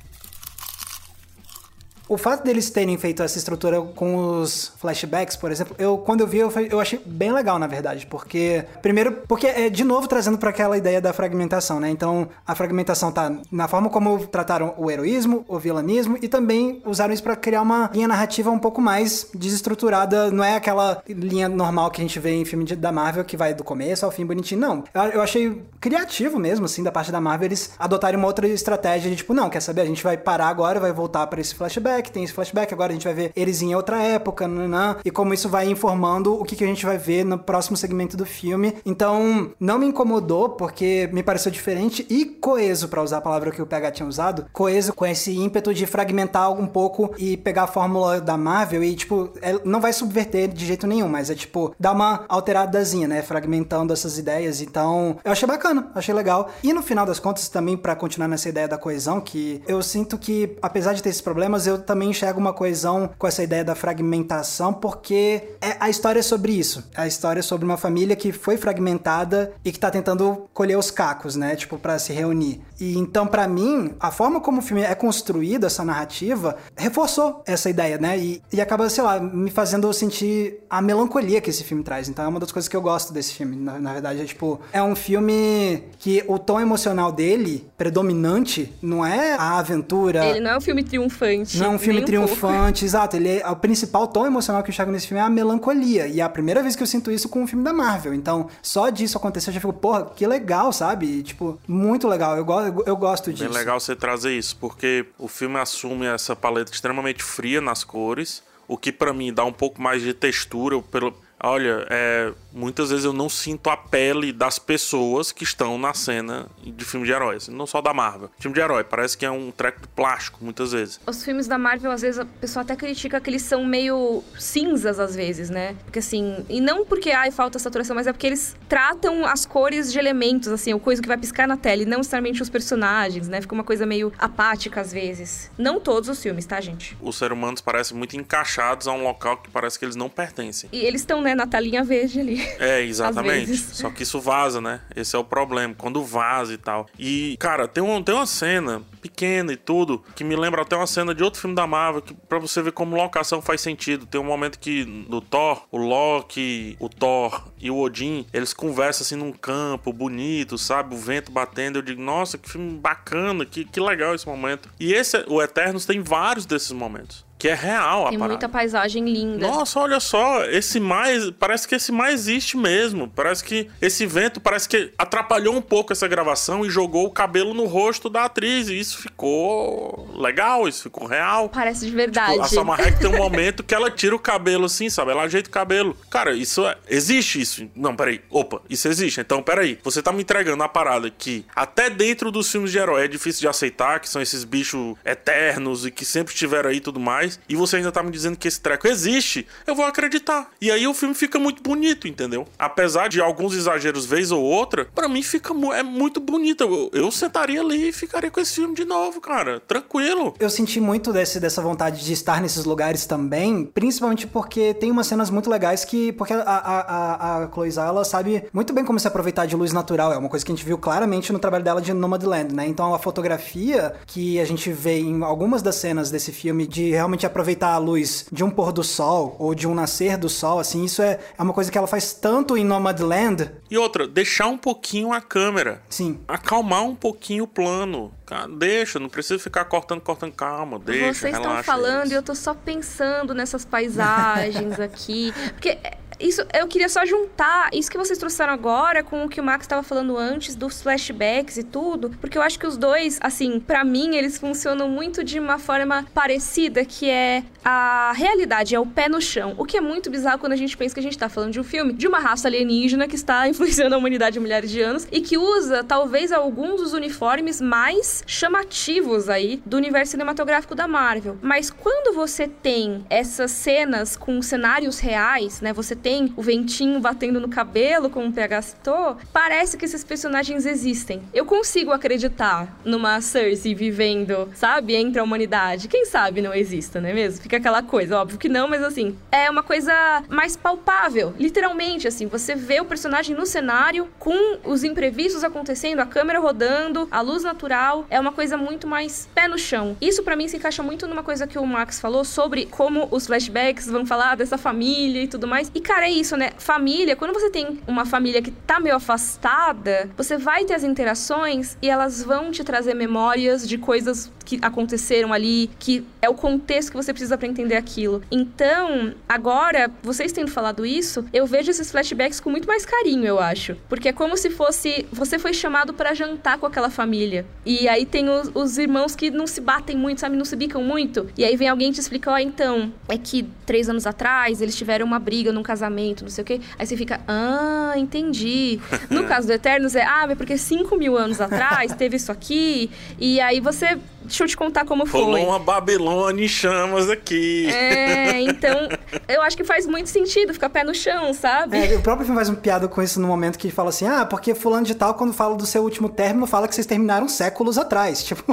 O fato deles terem feito essa estrutura com os flashbacks, por exemplo, eu quando eu vi, eu, eu achei bem legal, na verdade, porque primeiro, porque é de novo trazendo para aquela ideia da fragmentação, né? Então, a fragmentação tá na forma como trataram o heroísmo, o vilanismo e também usaram isso para criar uma linha narrativa um pouco mais desestruturada, não é aquela linha normal que a gente vê em filme de, da Marvel que vai do começo ao fim bonitinho, não. Eu, eu achei criativo mesmo assim da parte da Marvel eles adotarem uma outra estratégia de tipo, não, quer saber, a gente vai parar agora, vai voltar para esse flashback flashback, tem esse flashback, agora a gente vai ver eles em outra época, nanã, e como isso vai informando o que, que a gente vai ver no próximo segmento do filme. Então, não me incomodou, porque me pareceu diferente e coeso, para usar a palavra que o PH tinha usado, coeso com esse ímpeto de fragmentar um pouco e pegar a fórmula da Marvel e, tipo, é, não vai subverter de jeito nenhum, mas é tipo, dar uma alteradazinha, né? Fragmentando essas ideias. Então, eu achei bacana, achei legal. E no final das contas, também para continuar nessa ideia da coesão, que eu sinto que, apesar de ter esses problemas, eu também enxergo uma coesão com essa ideia da fragmentação, porque é, a história é sobre isso. A história é sobre uma família que foi fragmentada e que tá tentando colher os cacos, né? Tipo, para se reunir. E então, para mim, a forma como o filme é construído, essa narrativa, reforçou essa ideia, né? E, e acaba, sei lá, me fazendo sentir a melancolia que esse filme traz. Então é uma das coisas que eu gosto desse filme. Na, na verdade, é tipo, é um filme que o tom emocional dele, predominante, não é a aventura. Ele não é um filme triunfante. Não é um filme triunfante, um *laughs* exato. Ele é, o principal tom emocional que eu enxergo nesse filme é a melancolia. E é a primeira vez que eu sinto isso com um filme da Marvel. Então, só disso acontecer, eu já fico, porra, que legal, sabe? E, tipo, muito legal. Eu, go eu, eu gosto disso. É legal você trazer isso, porque o filme assume essa paleta extremamente fria nas cores, o que para mim dá um pouco mais de textura pelo Olha, é, muitas vezes eu não sinto a pele das pessoas que estão na cena de filme de heróis. Não só da Marvel. Filme de herói, parece que é um treco de plástico, muitas vezes. Os filmes da Marvel, às vezes, a pessoa até critica que eles são meio cinzas, às vezes, né? Porque assim, e não porque ai, falta saturação, mas é porque eles tratam as cores de elementos, assim, o coisa que vai piscar na tela, e não necessariamente os personagens, né? Fica uma coisa meio apática, às vezes. Não todos os filmes, tá, gente? Os seres humanos parecem muito encaixados a um local que parece que eles não pertencem. E eles estão né, na telinha verde ali. É, *laughs* exatamente. Só que isso vaza, né? Esse é o problema. Quando vaza e tal. E, cara, tem, um, tem uma cena pequena e tudo que me lembra até uma cena de outro filme da Marvel que pra você ver como locação faz sentido. Tem um momento que no Thor, o Loki, o Thor e o Odin, eles conversam assim num campo bonito, sabe? O vento batendo. Eu digo, nossa, que filme bacana, que, que legal esse momento. E esse, o Eternos tem vários desses momentos que é real a Tem parada. muita paisagem linda. Nossa, olha só, esse mais, parece que esse mais existe mesmo. Parece que esse vento parece que atrapalhou um pouco essa gravação e jogou o cabelo no rosto da atriz e isso ficou legal, isso ficou real. Parece de verdade. Tipo, a Salma Hayek tem um *laughs* momento que ela tira o cabelo assim, sabe? Ela ajeita o cabelo. Cara, isso é... existe isso. Não, peraí. Opa, isso existe. Então, peraí. Você tá me entregando a parada que até dentro dos filmes de herói é difícil de aceitar, que são esses bichos eternos e que sempre estiveram aí e tudo mais e você ainda tá me dizendo que esse treco existe, eu vou acreditar. E aí o filme fica muito bonito, entendeu? Apesar de alguns exageros vez ou outra, para mim fica é muito bonito. Eu, eu sentaria ali e ficaria com esse filme de novo, cara. Tranquilo. Eu senti muito desse, dessa vontade de estar nesses lugares também, principalmente porque tem umas cenas muito legais que. Porque a, a, a, a Chloe Zala sabe muito bem como se aproveitar de luz natural. É uma coisa que a gente viu claramente no trabalho dela de Nomadland, né? Então a fotografia que a gente vê em algumas das cenas desse filme de realmente realmente aproveitar a luz de um pôr do sol ou de um nascer do sol, assim, isso é, é uma coisa que ela faz tanto em Nomadland. E outra, deixar um pouquinho a câmera. Sim. Acalmar um pouquinho o plano. Deixa, não precisa ficar cortando, cortando, calma, deixa, Vocês estão falando eles. e eu tô só pensando nessas paisagens *laughs* aqui. Porque isso, eu queria só juntar isso que vocês trouxeram agora com o que o Max estava falando antes dos flashbacks e tudo, porque eu acho que os dois, assim, para mim eles funcionam muito de uma forma parecida, que é a realidade é o pé no chão. O que é muito bizarro quando a gente pensa que a gente tá falando de um filme de uma raça alienígena que está *laughs* influenciando a humanidade há milhares de anos e que usa talvez alguns dos uniformes mais chamativos aí do universo cinematográfico da Marvel. Mas quando você tem essas cenas com cenários reais, né? Você tem o ventinho batendo no cabelo, como o PH citou, parece que esses personagens existem. Eu consigo acreditar numa Cersei vivendo, sabe, entre a humanidade. Quem sabe não exista, não é mesmo? Fica aquela coisa, óbvio que não, mas assim, é uma coisa mais palpável. Literalmente, assim, você vê o personagem no cenário com os imprevistos acontecendo, a câmera rodando, a luz natural. É uma coisa muito mais pé no chão. Isso para mim se encaixa muito numa coisa que o Max falou sobre como os flashbacks vão falar dessa família e tudo mais. E, cara, cara, é isso, né? Família, quando você tem uma família que tá meio afastada, você vai ter as interações e elas vão te trazer memórias de coisas que aconteceram ali, que é o contexto que você precisa para entender aquilo. Então, agora, vocês tendo falado isso, eu vejo esses flashbacks com muito mais carinho, eu acho. Porque é como se fosse. Você foi chamado para jantar com aquela família. E aí tem os, os, irmãos que não se batem muito, sabe? Não se bicam muito. E aí vem alguém te explicar, ó, oh, então, é que três anos atrás eles tiveram uma briga num casamento casamento, não sei o quê. Aí você fica, ah, entendi. No *laughs* caso do Eternos é, ah, mas porque 5 mil anos atrás teve isso aqui. E aí você. Deixa eu te contar como foi. Rolou uma Babilônia em chamas aqui. É, então eu acho que faz muito sentido ficar pé no chão, sabe? É, o próprio filme faz uma piada com isso no momento que fala assim: ah, porque fulano de tal, quando fala do seu último término, fala que vocês terminaram séculos atrás. *laughs* Tipo.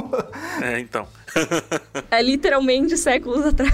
É, então. é literalmente séculos atrás.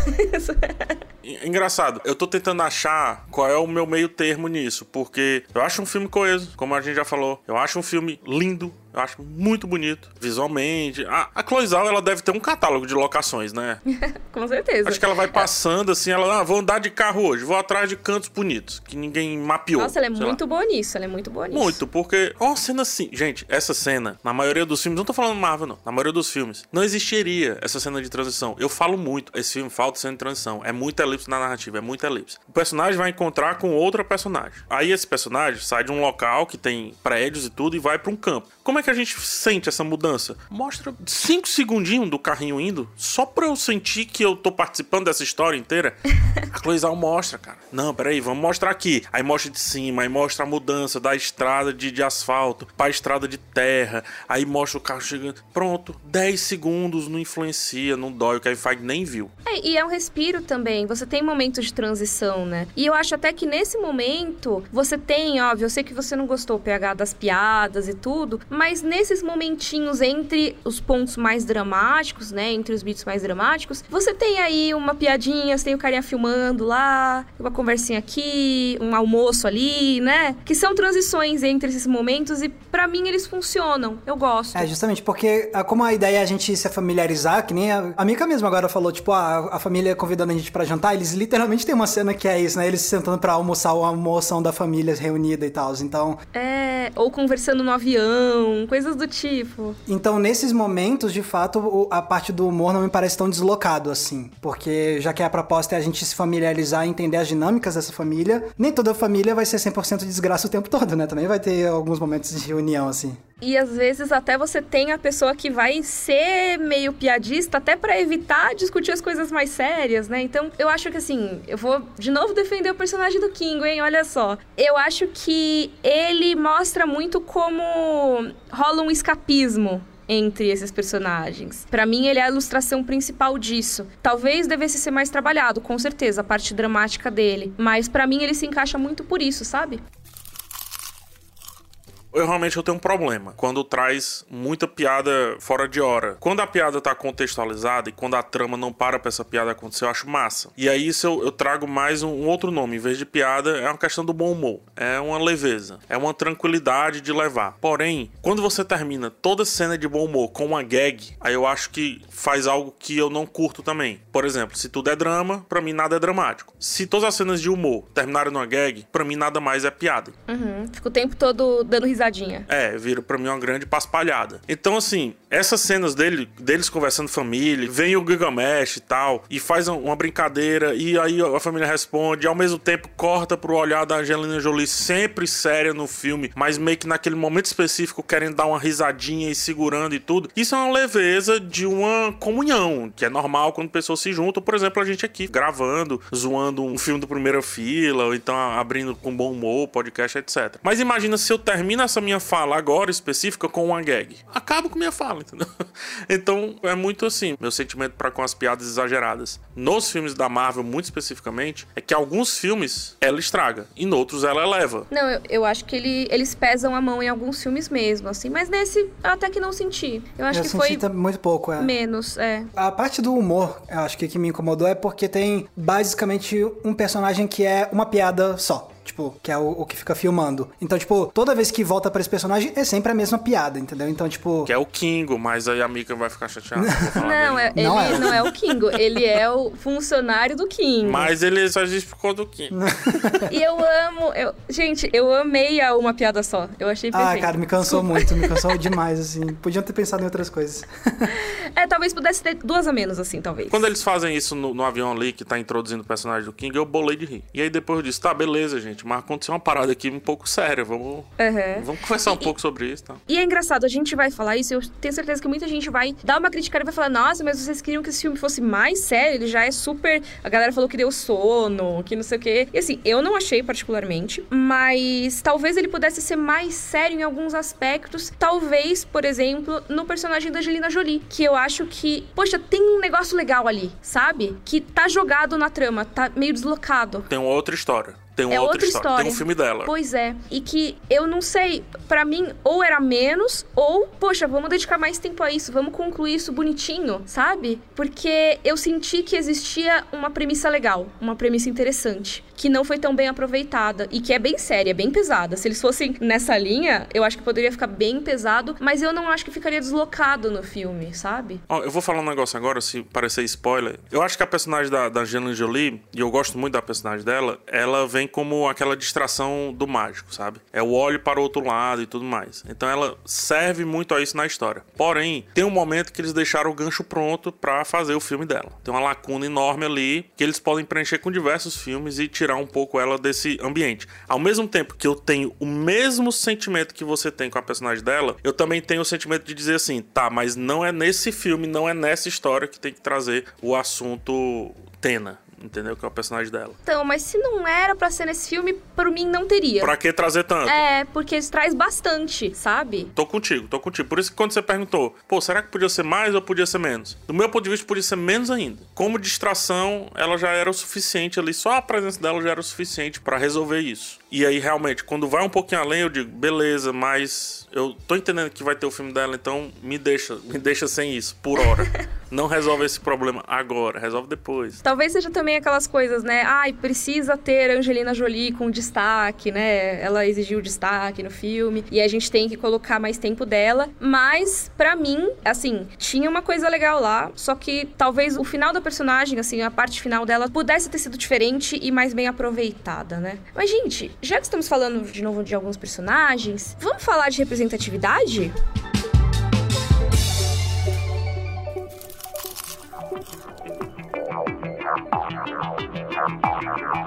Engraçado, eu tô tentando achar qual é o meu meio termo nisso, porque eu acho um filme coeso, como a gente já falou. Eu acho um filme lindo, eu acho muito bonito, visualmente. A, a Chloe Zhao, ela deve ter um catálogo de locações, né? *laughs* Com certeza. Acho que ela vai passando assim, ela, ah, vou andar de carro hoje, vou atrás de cantos bonitos, que ninguém mapeou. Nossa, ela é muito lá. boa nisso, ela é muito boa nisso. Muito, porque, ó, cena assim. Gente, essa cena, na maioria dos filmes, não tô falando Marvel, não, na maioria dos filmes, não existiria essa cena de transição. Eu falo muito, esse filme falta cena de transição. É muita elipse na narrativa, é muita elipse. O personagem vai encontrar com outra personagem. Aí esse personagem sai de um local que tem prédios e tudo e vai para um campo. Como é que a gente sente essa mudança? Mostra cinco segundinhos do carrinho indo, só pra eu sentir que eu tô participando dessa história inteira. *laughs* A Cloizal mostra, cara. Não, peraí, vamos mostrar aqui. Aí mostra de cima, aí mostra a mudança da estrada de, de asfalto pra estrada de terra. Aí mostra o carro chegando. Pronto, 10 segundos não influencia, não dói, o Kevin Feige nem viu. É, e é um respiro também. Você tem momentos de transição, né? E eu acho até que nesse momento você tem, óbvio, eu sei que você não gostou PH das piadas e tudo, mas nesses momentinhos entre os pontos mais dramáticos, né? Entre os beats mais dramáticos, você tem aí uma piadinha, você tem o carinha filmando lá, uma conversinha aqui, um almoço ali, né? Que são transições entre esses momentos e para mim eles funcionam. Eu gosto. É, justamente porque ah, como a ideia é a gente se familiarizar, que nem a, a Mika mesmo agora falou, tipo, a, a família convidando a gente para jantar, eles literalmente tem uma cena que é isso, né? Eles sentando para almoçar, a almoção da família reunida e tal. Então. É, ou conversando no avião coisas do tipo. Então, nesses momentos, de fato, a parte do humor não me parece tão deslocado assim. Porque já que a proposta é a gente se familiarizar e entender as dinâmicas dessa família, nem toda família vai ser 100% de desgraça o tempo todo, né? Também vai ter alguns momentos de reunião assim. E às vezes até você tem a pessoa que vai ser meio piadista até para evitar discutir as coisas mais sérias, né? Então, eu acho que assim, eu vou de novo defender o personagem do Kingo, hein? Olha só. Eu acho que ele mostra muito como rola um escapismo entre esses personagens. Para mim, ele é a ilustração principal disso. Talvez devesse ser mais trabalhado, com certeza, a parte dramática dele, mas para mim ele se encaixa muito por isso, sabe? Eu realmente eu tenho um problema quando traz muita piada fora de hora. Quando a piada tá contextualizada e quando a trama não para pra essa piada acontecer, eu acho massa. E aí isso eu, eu trago mais um, um, outro nome. Em vez de piada, é uma questão do bom humor. É uma leveza. É uma tranquilidade de levar. Porém, quando você termina toda cena de bom humor com uma gag, aí eu acho que faz algo que eu não curto também. Por exemplo, se tudo é drama, para mim nada é dramático. Se todas as cenas de humor terminarem numa gag, para mim nada mais é piada. Uhum. Fica o tempo todo dando risadinha. É, vira para mim uma grande paspalhada. Então, assim, essas cenas dele, deles conversando família, vem o Gilgamesh e tal, e faz uma brincadeira, e aí a família responde, e ao mesmo tempo corta pro olhar da Angelina Jolie sempre séria no filme, mas meio que naquele momento específico querendo dar uma risadinha e segurando e tudo. Isso é uma leveza de uma comunhão, que é normal quando pessoas se juntam. Por exemplo, a gente aqui gravando, zoando um filme do primeira fila, ou então abrindo com bom humor, podcast, etc. Mas imagina se eu termino essa minha fala agora específica com uma gag. Acabo com minha fala, entendeu? *laughs* Então é muito assim, meu sentimento para com as piadas exageradas. Nos filmes da Marvel, muito especificamente, é que alguns filmes ela estraga, e em outros ela eleva. Não, eu, eu acho que ele, eles pesam a mão em alguns filmes mesmo, assim, mas nesse eu até que não senti. Eu acho eu que foi muito pouco, é. menos, é. A parte do humor, eu acho que que me incomodou é porque tem basicamente um personagem que é uma piada só. Tipo, que é o, o, que fica filmando. Então, tipo, toda vez que volta pra esse personagem é sempre a mesma piada, entendeu? Então, tipo. Que é o Kingo, mas aí a Mika vai ficar chateada. não, é, ele não é. não é o Kingo, ele é o funcionário do Kingo. Mas ele só por conta do Kingo. *laughs* e eu amo. Eu, gente, eu amei a uma piada só. Eu achei ah, perfeito. Ah, cara, me cansou Desculpa. muito, me cansou *laughs* demais, assim. Podiam ter pensado em outras coisas. *laughs* é, talvez pudesse ter duas a menos, assim, talvez. Quando eles fazem isso no, no avião ali, que tá introduzindo o personagem do King, eu bolei de rir. E aí depois eu disse, tá, beleza, gente gente, mas aconteceu uma parada aqui um pouco séria. Vamos, uhum. vamos conversar um e, pouco sobre isso. Tá? E é engraçado, a gente vai falar isso, eu tenho certeza que muita gente vai dar uma crítica e vai falar: nossa, mas vocês queriam que esse filme fosse mais sério? Ele já é super. A galera falou que deu sono, que não sei o quê. E assim, eu não achei particularmente, mas talvez ele pudesse ser mais sério em alguns aspectos. Talvez, por exemplo, no personagem da Angelina Jolie, que eu acho que, poxa, tem um negócio legal ali, sabe? Que tá jogado na trama, tá meio deslocado. Tem uma outra história. Tem uma é outra, história. história. Tem um filme dela. Pois é. E que eu não sei, para mim, ou era menos, ou, poxa, vamos dedicar mais tempo a isso, vamos concluir isso bonitinho, sabe? Porque eu senti que existia uma premissa legal, uma premissa interessante, que não foi tão bem aproveitada e que é bem séria, bem pesada. Se eles fossem nessa linha, eu acho que poderia ficar bem pesado, mas eu não acho que ficaria deslocado no filme, sabe? Ó, oh, eu vou falar um negócio agora, se parecer spoiler. Eu acho que a personagem da, da Angelina Jolie, e eu gosto muito da personagem dela, ela vem como aquela distração do mágico, sabe? É o olho para o outro lado e tudo mais. Então ela serve muito a isso na história. Porém, tem um momento que eles deixaram o gancho pronto para fazer o filme dela. Tem uma lacuna enorme ali que eles podem preencher com diversos filmes e tirar um pouco ela desse ambiente. Ao mesmo tempo que eu tenho o mesmo sentimento que você tem com a personagem dela, eu também tenho o sentimento de dizer assim, tá, mas não é nesse filme, não é nessa história que tem que trazer o assunto Tena, entendeu? Que é o personagem dela. Então, mas se não era para ser nesse filme, por mim não teria. Pra que trazer tanto? É, porque isso traz bastante, sabe? Tô contigo, tô contigo. Por isso que quando você perguntou, pô, será que podia ser mais ou podia ser menos? Do meu ponto de vista, podia ser menos ainda. Como distração, ela já era o suficiente ali, só a presença dela já era o suficiente para resolver isso. E aí, realmente, quando vai um pouquinho além, eu digo, beleza, mas eu tô entendendo que vai ter o filme dela, então me deixa, me deixa sem isso, por hora. *laughs* Não resolve esse problema agora, resolve depois. Talvez seja também aquelas coisas, né? Ai, precisa ter Angelina Jolie com destaque, né? Ela exigiu destaque no filme e a gente tem que colocar mais tempo dela. Mas, para mim, assim, tinha uma coisa legal lá, só que talvez o final da personagem, assim, a parte final dela, pudesse ter sido diferente e mais bem aproveitada, né? Mas, gente, já que estamos falando de novo de alguns personagens, vamos falar de representatividade? Thank you.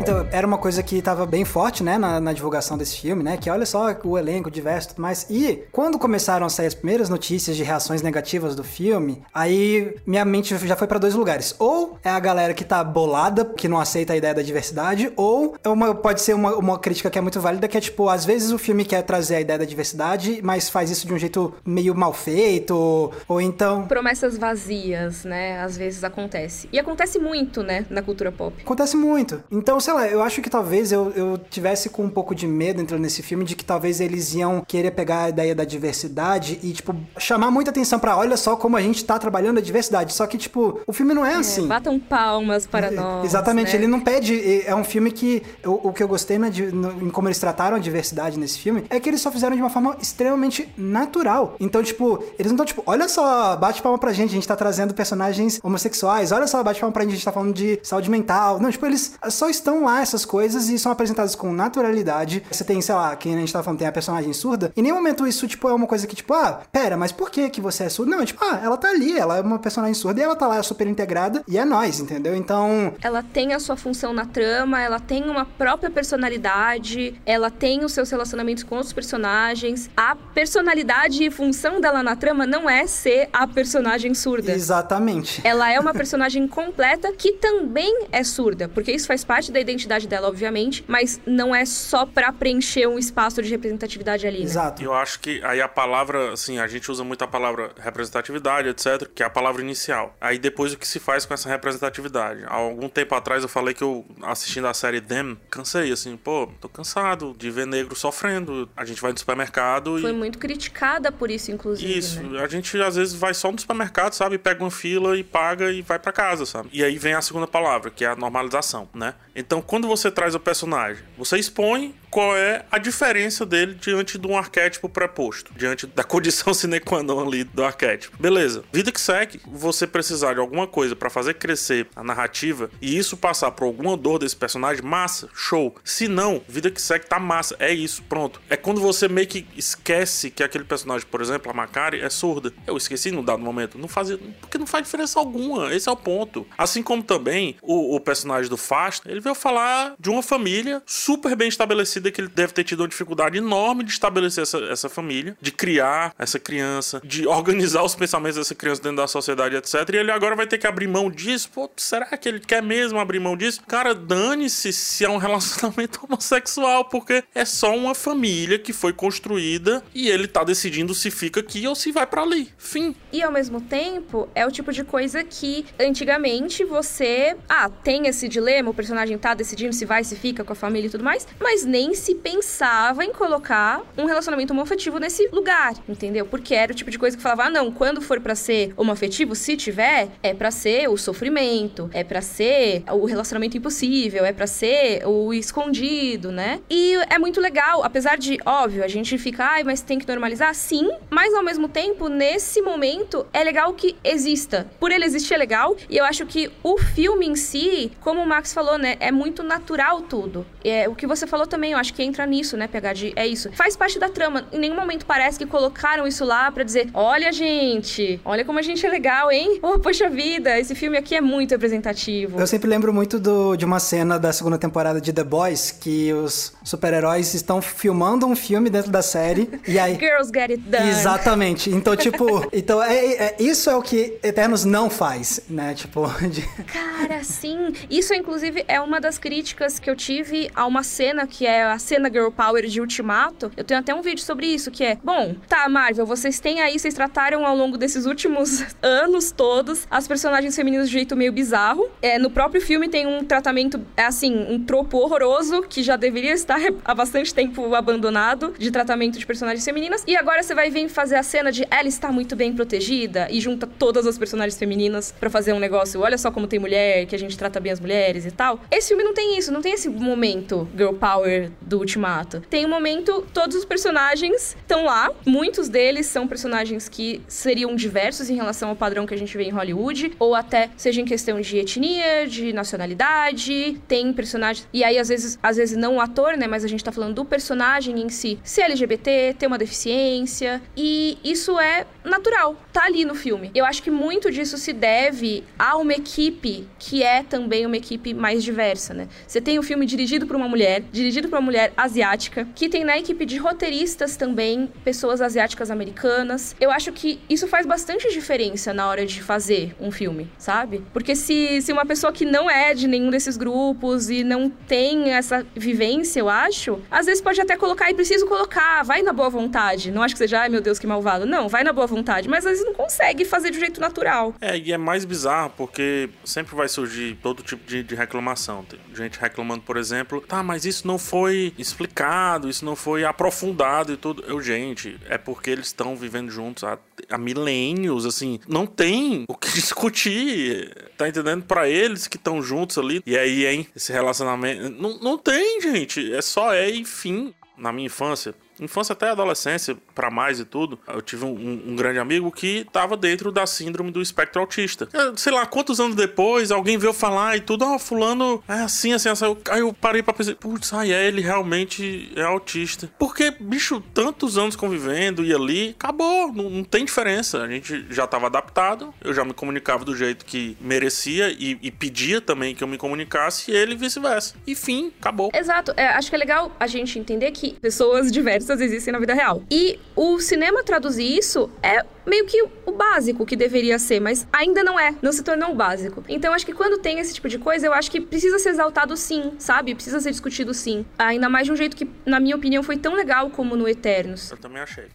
Então, era uma coisa que estava bem forte, né, na, na, divulgação desse filme, né? Que olha só o elenco diverso e tudo mais. E quando começaram a sair as primeiras notícias de reações negativas do filme, aí minha mente já foi para dois lugares. Ou é a galera que tá bolada, que não aceita a ideia da diversidade, ou é uma, pode ser uma, uma crítica que é muito válida, que é tipo, às vezes o filme quer trazer a ideia da diversidade, mas faz isso de um jeito meio mal feito, ou então. Promessas vazias, né? Às vezes acontece. E acontece muito, né, na cultura pop. Acontece muito. Então, sei lá, eu acho que talvez eu, eu tivesse com um pouco de medo entrando nesse filme de que talvez eles iam querer pegar a ideia da diversidade e, tipo, chamar muita atenção para olha só como a gente tá trabalhando a diversidade. Só que, tipo, o filme não é, é assim. Batam palmas para é, nós. Exatamente, né? ele não pede. É um filme que. O, o que eu gostei de, no, em como eles trataram a diversidade nesse filme é que eles só fizeram de uma forma extremamente natural. Então, tipo, eles não estão, tipo, olha só, bate palma pra gente, a gente tá trazendo personagens homossexuais, olha só, bate palma pra gente, a gente tá falando de saúde mental. Não, tipo, eles só estão lá, essas coisas, e são apresentadas com naturalidade. Você tem, sei lá, quem a gente tá falando, tem a personagem surda. Em nenhum momento isso, tipo, é uma coisa que, tipo, ah, pera, mas por que que você é surdo? Não, tipo, ah, ela tá ali, ela é uma personagem surda e ela tá lá super integrada e é nós, entendeu? Então. Ela tem a sua função na trama, ela tem uma própria personalidade, ela tem os seus relacionamentos com os personagens. A personalidade e função dela na trama não é ser a personagem surda. Exatamente. Ela é uma personagem *laughs* completa que também é surda, porque isso faz parte da identidade dela, obviamente, mas não é só para preencher um espaço de representatividade ali. Né? Exato. Eu acho que aí a palavra, assim, a gente usa muito a palavra representatividade, etc., que é a palavra inicial. Aí depois o que se faz com essa representatividade? Há algum tempo atrás eu falei que eu, assistindo a série Them, cansei, assim, pô, tô cansado de ver negro sofrendo. A gente vai no supermercado e. Foi muito criticada por isso, inclusive. Isso, né? a gente às vezes vai só no supermercado, sabe? Pega uma fila e paga e vai para casa, sabe? E aí vem a segunda palavra, que é a normalização, né? Então, quando você traz o personagem, você expõe qual é a diferença dele diante de um arquétipo preposto, diante da condição *laughs* sine qua non ali do arquétipo. Beleza. Vida que segue, você precisar de alguma coisa para fazer crescer a narrativa e isso passar por alguma dor desse personagem, massa, show. Se não, vida que segue tá massa, é isso, pronto. É quando você meio que esquece que aquele personagem, por exemplo, a Macari, é surda. Eu esqueci no dado momento, não fazia, porque não faz diferença alguma, esse é o ponto. Assim como também o, o personagem do Fast, ele veio falar de uma família super bem estabelecida que ele deve ter tido uma dificuldade enorme de estabelecer essa, essa família, de criar essa criança, de *laughs* organizar os pensamentos dessa criança dentro da sociedade, etc. E ele agora vai ter que abrir mão disso. Pô, será que ele quer mesmo abrir mão disso? Cara, dane-se se é um *laughs* relacionamento homossexual, porque é só uma família que foi construída e ele tá decidindo se fica aqui ou se vai para ali. Fim. E ao mesmo tempo, é o tipo de coisa que antigamente você, ah, tem esse dilema, o personagem tá decidindo se vai, se fica com a família e tudo mais, mas nem se pensava em colocar um relacionamento homoafetivo nesse lugar, entendeu? Porque era o tipo de coisa que falava, ah, não, quando for para ser homoafetivo, se tiver, é para ser o sofrimento, é para ser o relacionamento impossível, é para ser o escondido, né? E é muito legal, apesar de, óbvio, a gente fica, ai, mas tem que normalizar, sim, mas ao mesmo tempo, nesse momento, é legal que exista. Por ele existir é legal, e eu acho que o filme em si, como o Max falou, né, é muito natural tudo. É, o que você falou também, eu acho que entra nisso, né, pegar de, é isso. Faz parte da trama. Em nenhum momento parece que colocaram isso lá para dizer, olha, gente, olha como a gente é legal, hein? Oh, poxa vida, esse filme aqui é muito representativo. Eu sempre lembro muito do, de uma cena da segunda temporada de The Boys, que os super-heróis estão filmando um filme dentro da série, e aí... *laughs* Girls Get It Done. Exatamente. Então, tipo, *laughs* então é, é, isso é o que Eternos não faz, né? Tipo, *laughs* de... Cara, sim. Isso, inclusive, é uma das críticas que eu tive a uma cena que é a cena Girl Power de Ultimato. Eu tenho até um vídeo sobre isso, que é, bom, tá, Marvel, vocês têm aí, vocês trataram ao longo desses últimos *laughs* anos todos as personagens femininas de jeito meio bizarro. É, no próprio filme tem um tratamento, é assim, um tropo horroroso que já deveria estar há bastante tempo abandonado de tratamento de personagens femininas. E agora você vai vir fazer a cena de ela está muito bem protegida e junta todas as personagens femininas para fazer um negócio. Olha só como tem mulher, que a gente trata bem as mulheres e tal. Esse filme não tem isso, não tem esse momento girl power do Ultimato. Tem um momento, todos os personagens estão lá, muitos deles são personagens que seriam diversos em relação ao padrão que a gente vê em Hollywood, ou até seja em questão de etnia, de nacionalidade, tem personagens. E aí, às vezes, às vezes não o ator, né? Mas a gente tá falando do personagem em si. Ser LGBT, ter uma deficiência. E isso é natural, tá ali no filme. Eu acho que muito disso se deve a uma equipe que é também uma equipe mais diversa, né? Você tem um filme dirigido por uma mulher, dirigido por uma mulher asiática, que tem na equipe de roteiristas também pessoas asiáticas americanas. Eu acho que isso faz bastante diferença na hora de fazer um filme, sabe? Porque se, se uma pessoa que não é de nenhum desses grupos e não tem essa vivência, eu acho, às vezes pode até colocar e preciso colocar, vai na boa vontade. Não acho que seja, ai meu Deus, que malvado. Não, vai na boa vontade, mas às não consegue fazer de um jeito natural. É, e é mais bizarro porque sempre vai surgir todo tipo de, de reclamação. Tem gente reclamando, por exemplo, tá, mas isso não foi explicado, isso não foi aprofundado e tudo. Eu, gente, é porque eles estão vivendo juntos há, há milênios, assim, não tem o que *laughs* discutir. Tá entendendo? Para eles que estão juntos ali. E aí, hein, esse relacionamento. Não, não tem, gente. É só é e fim. Na minha infância, infância até adolescência, para mais e tudo, eu tive um, um, grande amigo que tava dentro da síndrome do espectro autista. Sei lá, quantos anos depois, alguém veio falar e tudo, ó, oh, fulano é assim, assim, assim. Aí eu parei pra pensar, putz, ai, é, ele realmente é autista. Porque, bicho, tantos anos convivendo e ali, acabou, não, não tem diferença. A gente já tava adaptado, eu já me comunicava do jeito que merecia e, e pedia também que eu me comunicasse, e ele vice-versa. E fim, acabou. Exato, é, acho que é legal a gente entender que pessoas diversas existem na vida real. E o cinema traduzir isso é meio que o básico que deveria ser, mas ainda não é, não se tornou o básico. Então acho que quando tem esse tipo de coisa, eu acho que precisa ser exaltado sim, sabe? Precisa ser discutido sim. Ainda mais de um jeito que, na minha opinião, foi tão legal como no Eternos. Eu também achei.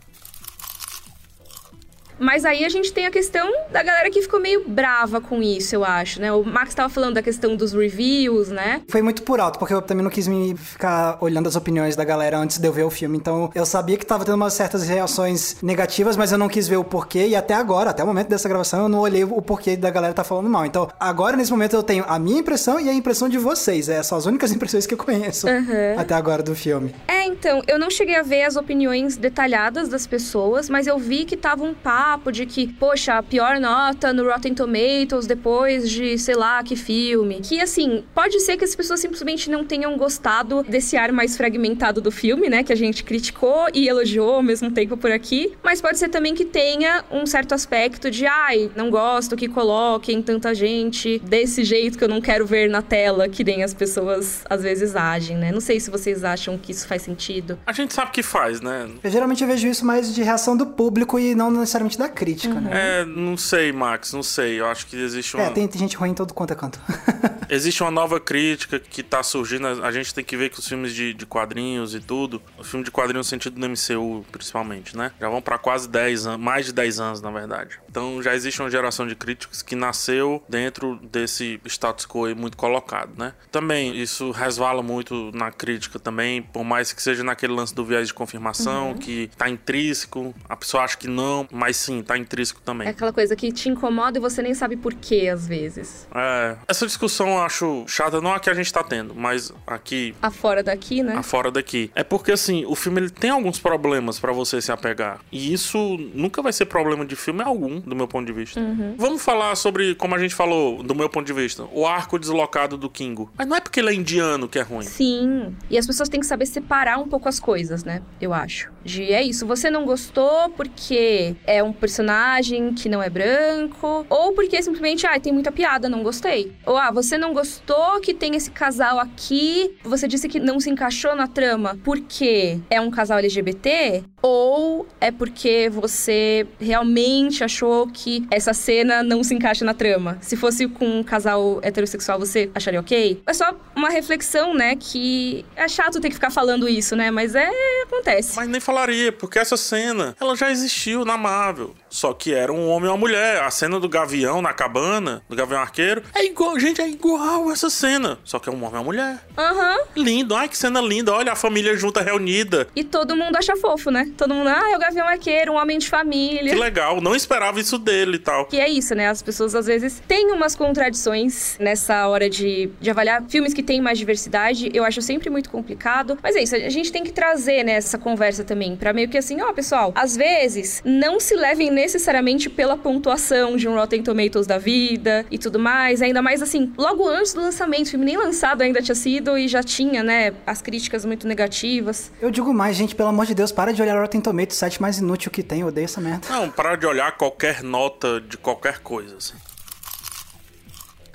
Mas aí a gente tem a questão da galera que ficou meio brava com isso, eu acho, né? O Max estava falando da questão dos reviews, né? Foi muito por alto, porque eu também não quis me ficar olhando as opiniões da galera antes de eu ver o filme. Então, eu sabia que tava tendo umas certas reações negativas, mas eu não quis ver o porquê. E até agora, até o momento dessa gravação, eu não olhei o porquê da galera tá falando mal. Então, agora, nesse momento, eu tenho a minha impressão e a impressão de vocês. É, são as únicas *laughs* impressões que eu conheço uhum. até agora do filme. É, então, eu não cheguei a ver as opiniões detalhadas das pessoas, mas eu vi que tava um papo de que, poxa, a pior nota no Rotten Tomatoes depois de sei lá que filme. Que assim, pode ser que as pessoas simplesmente não tenham gostado desse ar mais fragmentado do filme, né? Que a gente criticou e elogiou ao mesmo tempo por aqui. Mas pode ser também que tenha um certo aspecto de, ai, não gosto que coloquem tanta gente desse jeito que eu não quero ver na tela, que nem as pessoas às vezes agem, né? Não sei se vocês acham que isso faz sentido. A gente sabe que faz, né? Eu geralmente eu vejo isso mais de reação do público e não necessariamente da crítica uhum. né? É, não sei, Max, não sei. Eu acho que existe é, uma. É, tem, tem gente ruim em todo quanto é canto. *laughs* existe uma nova crítica que tá surgindo. A gente tem que ver que os filmes de, de quadrinhos e tudo, o filme de quadrinhos no sentido do MCU, principalmente, né? Já vão para quase 10 anos, mais de 10 anos, na verdade. Então já existe uma geração de críticos que nasceu dentro desse status quo muito colocado, né? Também isso resvala muito na crítica também, por mais que seja naquele lance do viés de confirmação, uhum. que tá intrínseco, a pessoa acha que não, mas sim, tá intrínseco também. É aquela coisa que te incomoda e você nem sabe por quê, às vezes. É. Essa discussão eu acho chata, não a que a gente tá tendo, mas aqui. A fora daqui, né? A fora daqui. É porque, assim, o filme ele tem alguns problemas para você se apegar. E isso nunca vai ser problema de filme algum, do meu ponto de vista. Uhum. Vamos falar sobre, como a gente falou, do meu ponto de vista, o arco deslocado do Kingo. Mas não é porque ele é indiano que é ruim. Sim. E as pessoas têm que saber separar um pouco as coisas, né? Eu acho. De é isso, você não gostou porque é um personagem personagem que não é branco, ou porque simplesmente, ah, tem muita piada, não gostei. Ou, ah, você não gostou que tem esse casal aqui, você disse que não se encaixou na trama porque é um casal LGBT, ou é porque você realmente achou que essa cena não se encaixa na trama. Se fosse com um casal heterossexual, você acharia ok? É só uma reflexão, né, que é chato ter que ficar falando isso, né, mas é, acontece. Mas nem falaria, porque essa cena, ela já existiu na Marvel. Só que era um homem e uma mulher. A cena do Gavião na cabana, do Gavião Arqueiro, é igual, gente, é igual essa cena. Só que é um homem e uma mulher. Aham. Uhum. Lindo, ai que cena linda. Olha a família junta reunida. E todo mundo acha fofo, né? Todo mundo, ah, é o Gavião Arqueiro, um homem de família. Que legal, não esperava isso dele e tal. Que é isso, né? As pessoas às vezes têm umas contradições nessa hora de, de avaliar filmes que têm mais diversidade. Eu acho sempre muito complicado. Mas é isso, a gente tem que trazer nessa né, conversa também, pra meio que assim, ó, pessoal, às vezes não se levem necessariamente pela pontuação de um Rotten Tomatoes da vida e tudo mais. Ainda mais assim, logo antes do lançamento, o filme nem lançado ainda tinha sido e já tinha, né, as críticas muito negativas. Eu digo mais, gente, pelo amor de Deus, para de olhar Rotten Tomatoes, o site mais inútil que tem, eu odeio essa merda. Não, para de olhar qualquer nota de qualquer coisa, assim.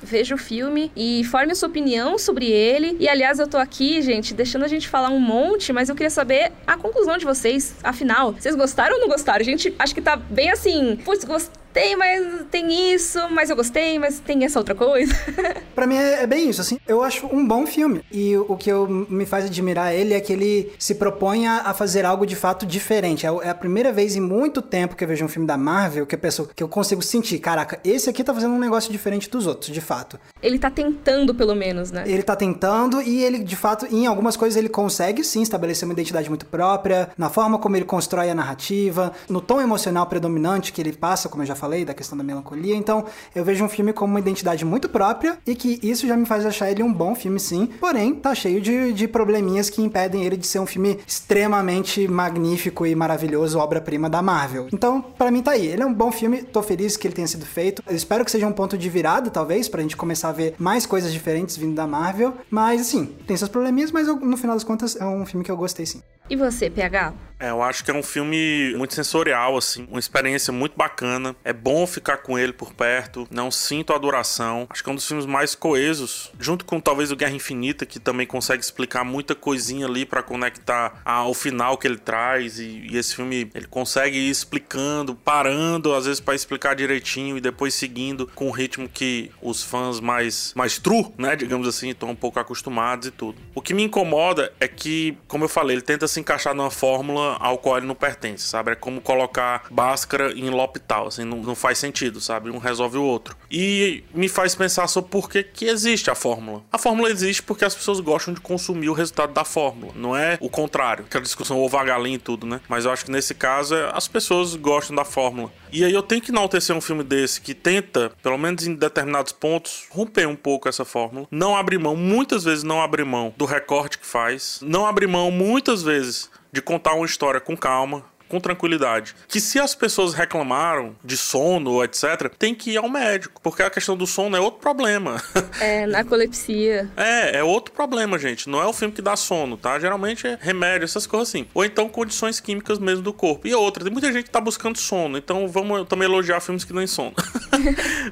veja o filme e forme a sua opinião sobre ele. E aliás, eu tô aqui, gente, deixando a gente falar um monte, mas eu queria saber a conclusão de vocês. Afinal, vocês gostaram ou não gostaram? A gente acho que tá bem assim, putz, gostei tem, mas tem isso, mas eu gostei, mas tem essa outra coisa. *laughs* para mim é, é, bem isso, assim. Eu acho um bom filme. E o que eu, me faz admirar ele é que ele se propõe a, fazer algo de fato diferente. É, é, a primeira vez em muito tempo que eu vejo um filme da Marvel que, a pessoa, que eu consigo sentir, caraca, esse aqui tá fazendo um negócio diferente dos outros, de fato. Ele tá tentando, pelo menos, né? Ele tá tentando e ele, de fato, em algumas coisas ele consegue sim estabelecer uma identidade muito própria, na forma como ele constrói a narrativa, no tom emocional predominante que ele passa, como eu já falei, da questão da melancolia. Então, eu vejo um filme como uma identidade muito própria e que isso já me faz achar ele um bom filme, sim. Porém, tá cheio de, de probleminhas que impedem ele de ser um filme extremamente magnífico e maravilhoso, obra-prima da Marvel. Então, para mim tá aí. Ele é um bom filme, tô feliz que ele tenha sido feito. Eu espero que seja um ponto de virada, talvez, pra gente começar a ver mais coisas diferentes vindo da Marvel. Mas, assim, tem seus probleminhas, mas eu, no final das contas é um filme que eu gostei, sim. E você, PH? É, eu acho que é um filme muito sensorial, assim, uma experiência muito bacana. É bom ficar com ele por perto, não sinto a duração. Acho que é um dos filmes mais coesos, junto com talvez o Guerra Infinita, que também consegue explicar muita coisinha ali para conectar ao final que ele traz. E, e, esse filme ele consegue ir explicando, parando às vezes para explicar direitinho e depois seguindo com o ritmo que os fãs mais, mais true, né, digamos assim, estão um pouco acostumados e tudo. O que me incomoda é que, como eu falei, ele tenta se encaixar numa fórmula ao qual ele não pertence, sabe? É como colocar Bhaskara em L'Hopital, assim, não, não faz sentido, sabe? Um resolve o outro. E me faz pensar sobre por que, que existe a fórmula. A fórmula existe porque as pessoas gostam de consumir o resultado da fórmula, não é o contrário. Aquela discussão ovo galinha e tudo, né? Mas eu acho que nesse caso é, as pessoas gostam da fórmula. E aí eu tenho que enaltecer um filme desse que tenta, pelo menos em determinados pontos, romper um pouco essa fórmula. Não abrir mão, muitas vezes não abrir mão do recorte que faz. Não abrir mão, muitas vezes, de contar uma história com calma, com tranquilidade. Que se as pessoas reclamaram de sono, etc., tem que ir ao médico, porque a questão do sono é outro problema. *laughs* É, narcolepsia. é, é outro problema, gente. Não é o filme que dá sono, tá? Geralmente é remédio, essas coisas assim. Ou então condições químicas mesmo do corpo. E outra, tem muita gente que tá buscando sono, então vamos também elogiar filmes que dão sono. *laughs*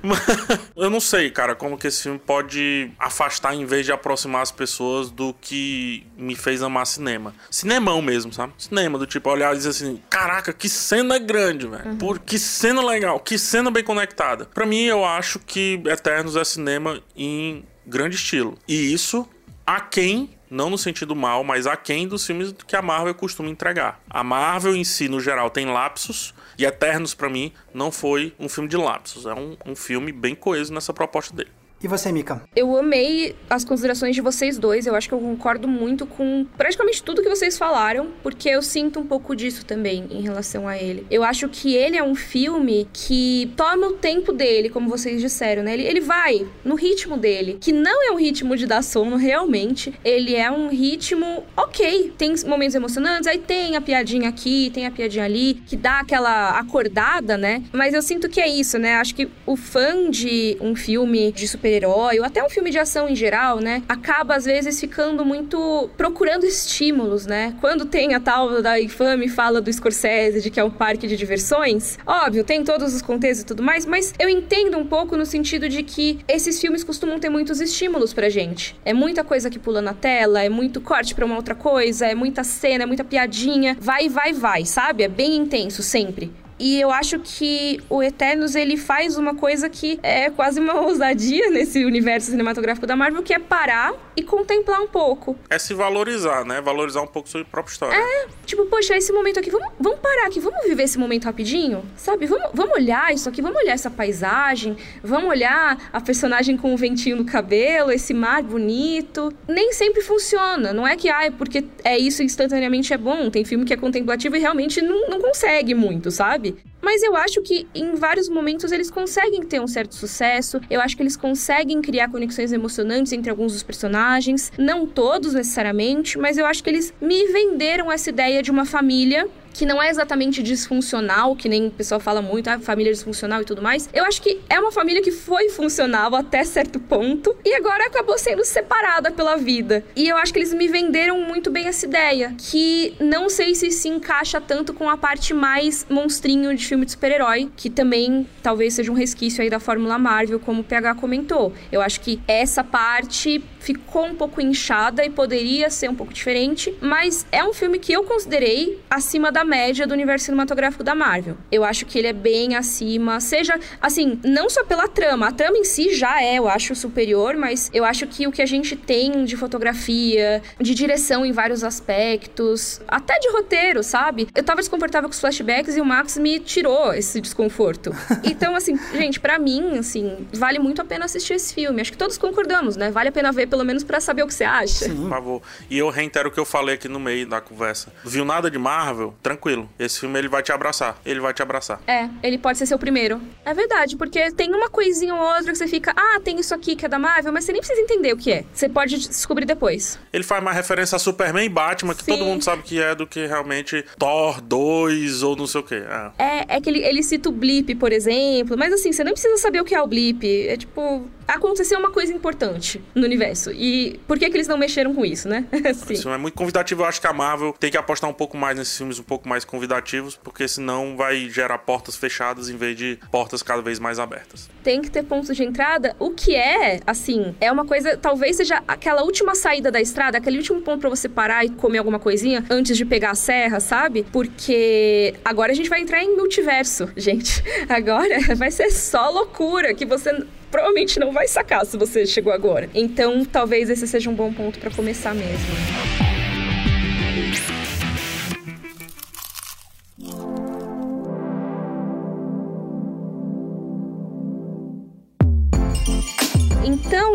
*laughs* eu não sei, cara, como que esse filme pode afastar em vez de aproximar as pessoas do que me fez amar cinema. Cinemão mesmo, sabe? Cinema, do tipo, olhar e dizer assim, caraca, que cena grande, velho. Uhum. que cena legal, que cena bem conectada. Para mim, eu acho que Eternos é cinema em grande estilo. E isso a quem não no sentido mal, mas a quem dos filmes que a Marvel costuma entregar. A Marvel em si, no geral, tem lapsos, e Eternos, para mim, não foi um filme de lapsos. É um, um filme bem coeso nessa proposta dele. E você, Mika? Eu amei as considerações de vocês dois. Eu acho que eu concordo muito com praticamente tudo que vocês falaram, porque eu sinto um pouco disso também em relação a ele. Eu acho que ele é um filme que toma o tempo dele, como vocês disseram, né? Ele, ele vai no ritmo dele, que não é um ritmo de dar sono realmente. Ele é um ritmo ok. Tem momentos emocionantes, aí tem a piadinha aqui, tem a piadinha ali, que dá aquela acordada, né? Mas eu sinto que é isso, né? Acho que o fã de um filme de super super-herói, ou até um filme de ação em geral, né? Acaba, às vezes, ficando muito procurando estímulos, né? Quando tem a tal da infame fala do Scorsese de que é um parque de diversões, óbvio, tem todos os contextos e tudo mais, mas eu entendo um pouco no sentido de que esses filmes costumam ter muitos estímulos pra gente. É muita coisa que pula na tela, é muito corte pra uma outra coisa, é muita cena, é muita piadinha, vai, vai, vai, sabe? É bem intenso sempre. E eu acho que o Eternos ele faz uma coisa que é quase uma ousadia nesse universo cinematográfico da Marvel, que é parar e contemplar um pouco. É se valorizar, né? Valorizar um pouco sua própria história. É, tipo, poxa, esse momento aqui, vamos, vamos parar aqui, vamos viver esse momento rapidinho, sabe? Vamos, vamos olhar isso aqui, vamos olhar essa paisagem, vamos olhar a personagem com o ventinho no cabelo, esse mar bonito. Nem sempre funciona, não é que, ah, é porque é isso instantaneamente é bom. Tem filme que é contemplativo e realmente não, não consegue muito, sabe? Mas eu acho que em vários momentos eles conseguem ter um certo sucesso. Eu acho que eles conseguem criar conexões emocionantes entre alguns dos personagens. Não todos necessariamente, mas eu acho que eles me venderam essa ideia de uma família que não é exatamente disfuncional, que nem o pessoal fala muito, ah, família disfuncional e tudo mais. Eu acho que é uma família que foi funcional até certo ponto e agora acabou sendo separada pela vida. E eu acho que eles me venderam muito bem essa ideia, que não sei se se encaixa tanto com a parte mais monstrinho de filme de super-herói, que também talvez seja um resquício aí da Fórmula Marvel, como o PH comentou. Eu acho que essa parte ficou um pouco inchada e poderia ser um pouco diferente, mas é um filme que eu considerei acima da média do universo cinematográfico da Marvel. Eu acho que ele é bem acima, seja assim, não só pela trama, a trama em si já é, eu acho, superior, mas eu acho que o que a gente tem de fotografia, de direção em vários aspectos, até de roteiro, sabe? Eu tava desconfortável com os flashbacks e o Max me tirou esse desconforto. *laughs* Então, assim, gente, para mim, assim, vale muito a pena assistir esse filme. Acho que todos concordamos, né? Vale a pena ver pelo menos para saber o que você acha. Sim. Por favor. E eu reitero o que eu falei aqui no meio da conversa. Viu nada de Marvel? Tranquilo. Esse filme ele vai te abraçar. Ele vai te abraçar. É, ele pode ser seu primeiro. É verdade, porque tem uma coisinha ou outra que você fica, ah, tem isso aqui que é da Marvel, mas você nem precisa entender o que é. Você pode descobrir depois. Ele faz mais referência a Superman e Batman, que Sim. todo mundo sabe que é, do que realmente Thor 2 ou não sei o que. É, é, é que ele, ele cita o Blip, por exemplo, mas assim, você não precisa saber o que é o Blip. É tipo, aconteceu uma coisa importante no universo. E por que, que eles não mexeram com isso, né? *laughs* Sim. Isso é muito convidativo. Eu acho que a Marvel tem que apostar um pouco mais nesses filmes um pouco mais convidativos, porque senão vai gerar portas fechadas em vez de portas cada vez mais abertas. Tem que ter pontos de entrada, o que é, assim, é uma coisa, talvez seja aquela última saída da estrada, aquele último ponto para você parar e comer alguma coisinha antes de pegar a serra, sabe? Porque agora a gente vai entrar em multiverso, *laughs* gente. Agora *laughs* vai ser só loucura que você provavelmente não vai sacar se você chegou agora. Então, talvez esse seja um bom ponto para começar mesmo.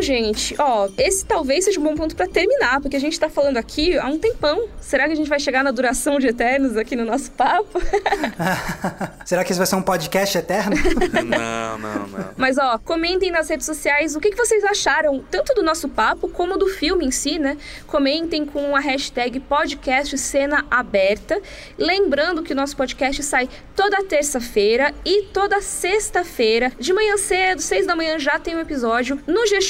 Gente, ó, esse talvez seja um bom ponto para terminar, porque a gente tá falando aqui há um tempão. Será que a gente vai chegar na duração de Eternos aqui no nosso papo? *laughs* Será que isso vai ser um podcast eterno? não, não, não. Mas, ó, comentem nas redes sociais o que, que vocês acharam, tanto do nosso papo como do filme em si, né? Comentem com a hashtag podcast cena aberta. Lembrando que o nosso podcast sai toda terça-feira e toda sexta-feira, de manhã cedo, seis da manhã já tem um episódio no G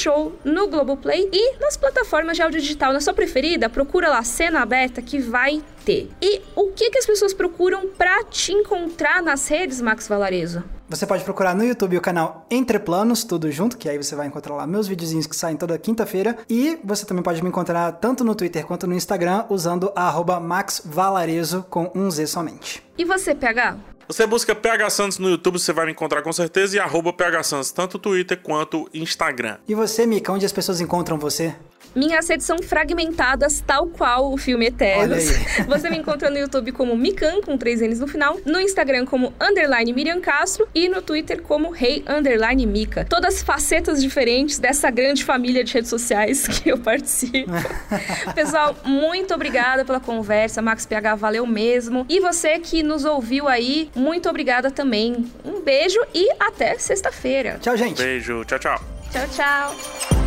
No Globoplay e nas plataformas de áudio digital. Na sua preferida, procura lá Cena Aberta que vai ter. E o que, que as pessoas procuram pra te encontrar nas redes, Max Valarezo? Você pode procurar no YouTube o canal Entre Planos, tudo junto, que aí você vai encontrar lá meus videozinhos que saem toda quinta-feira. E você também pode me encontrar tanto no Twitter quanto no Instagram usando @maxvalarezo com um Z somente. E você, PH? Você busca PH Santos no YouTube, você vai me encontrar com certeza, e arroba PH Santos, tanto Twitter quanto Instagram. E você, Mika, onde as pessoas encontram você? Minhas redes são fragmentadas, tal qual o filme Eternos. *laughs* Você me encontra no YouTube como Mikan, com três N's no final, no Instagram como underline Miriam Castro e no Twitter como Rei hey, underline Mika. Todas facetas diferentes dessa grande família de redes sociais *laughs* que eu participo. *laughs* Pessoal, muito obrigada pela conversa. Max PH, valeu mesmo. E você que nos ouviu aí, muito obrigada também. Um beijo e até sexta-feira. Tchau, gente. Beijo. Tchau, tchau. Tchau, tchau.